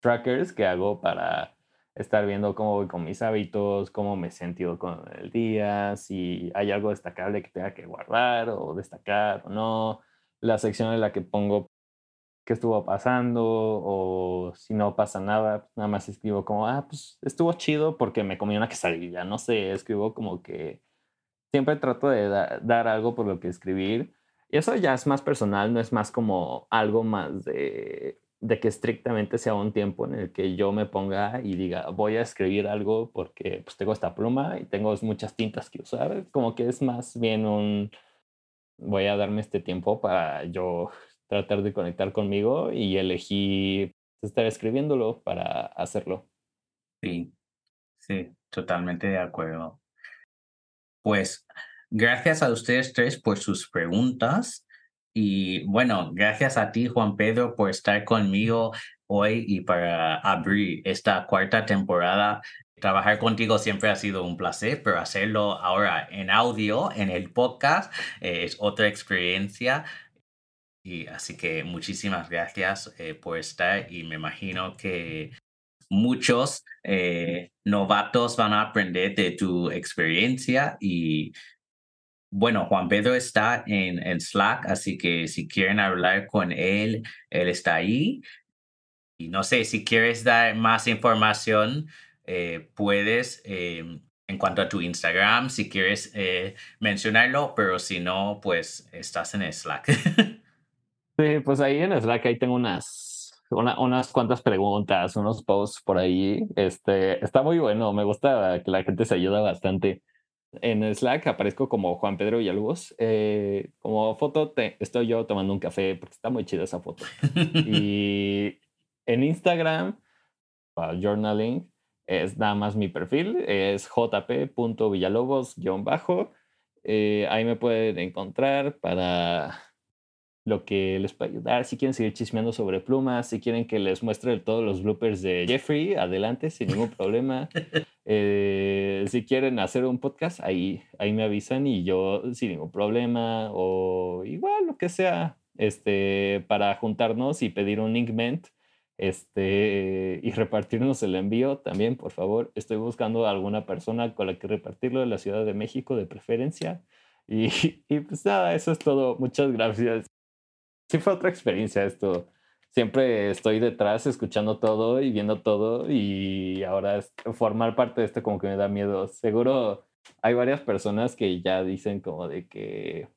S2: trackers que hago para estar viendo cómo voy con mis hábitos, cómo me he sentido con el día, si hay algo destacable que tenga que guardar o destacar o no, la sección en la que pongo qué estuvo pasando o si no pasa nada, nada más escribo como, ah, pues estuvo chido porque me comí una quesadilla, no sé, escribo como que siempre trato de dar algo por lo que escribir y eso ya es más personal, no es más como algo más de, de, que estrictamente sea un tiempo en el que yo me ponga y diga, voy a escribir algo porque pues, tengo esta pluma y tengo muchas tintas que usar. Como que es más bien un, voy a darme este tiempo para yo tratar de conectar conmigo y elegir estar escribiéndolo para hacerlo.
S1: Sí, sí, totalmente de acuerdo. Pues Gracias a ustedes tres por sus preguntas. Y bueno, gracias a ti, Juan Pedro, por estar conmigo hoy y para abrir esta cuarta temporada. Trabajar contigo siempre ha sido un placer, pero hacerlo ahora en audio, en el podcast, eh, es otra experiencia. Y así que muchísimas gracias eh, por estar y me imagino que muchos eh, novatos van a aprender de tu experiencia y bueno, Juan Pedro está en, en, Slack, así que si quieren hablar con él, él está ahí. Y no sé, si quieres dar más información, eh, puedes eh, en cuanto a tu Instagram, si quieres eh, mencionarlo, pero si no, pues estás en Slack. *laughs*
S2: sí, pues ahí en Slack ahí tengo unas, unas cuantas preguntas, unos posts por ahí. Este, está muy bueno, me gusta que la gente se ayuda bastante en Slack aparezco como Juan Pedro Villalobos. Eh, como foto te, estoy yo tomando un café porque está muy chida esa foto. *laughs* y en Instagram, para journaling, es nada más mi perfil, es jp.villalobos-bajo. Eh, ahí me pueden encontrar para lo que les puede ayudar. Si quieren seguir chismeando sobre plumas, si quieren que les muestre todos los bloopers de Jeffrey, adelante, sin ningún problema. *laughs* Eh, si quieren hacer un podcast, ahí, ahí me avisan y yo sin ningún problema o igual lo que sea, este, para juntarnos y pedir un linkment este, y repartirnos el envío también, por favor. Estoy buscando a alguna persona con la que repartirlo de la Ciudad de México de preferencia. Y, *laughs* y pues nada, eso es todo. Muchas gracias sí fue otra experiencia esto. Siempre estoy detrás escuchando todo y viendo todo y ahora formar parte de esto como que me da miedo. Seguro hay varias personas que ya dicen como de que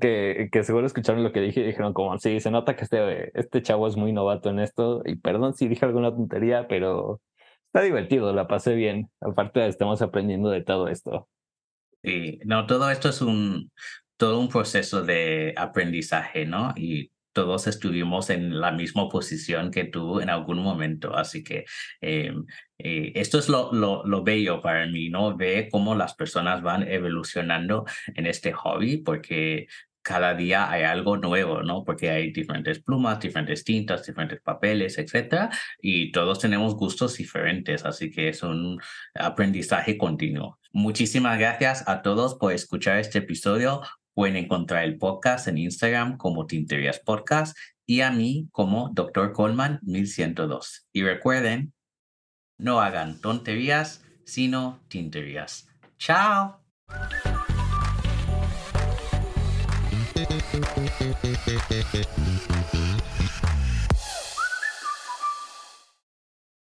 S2: que, que seguro escucharon lo que dije y dijeron como, sí, se nota que este, este chavo es muy novato en esto y perdón si dije alguna tontería, pero está divertido, la pasé bien. Aparte estamos aprendiendo de todo esto.
S1: Sí, no, todo esto es un, todo un proceso de aprendizaje, ¿no? Y todos estuvimos en la misma posición que tú en algún momento. Así que em, eh, esto es lo, lo, lo, bello para mí, ¿no? Ve cómo las personas van evolucionando en este hobby, porque cada día hay algo nuevo, ¿no? Porque hay diferentes plumas, diferentes tintas, diferentes papeles, etcétera, y todos tenemos gustos diferentes, así que es un aprendizaje continuo. Muchísimas gracias a todos por escuchar este episodio. Pueden encontrar el podcast en Instagram como Tinterías Podcast y a mí como Dr. Coleman 1102. Y recuerden, no hagan tonterías, sino tinterías. ¡Chao!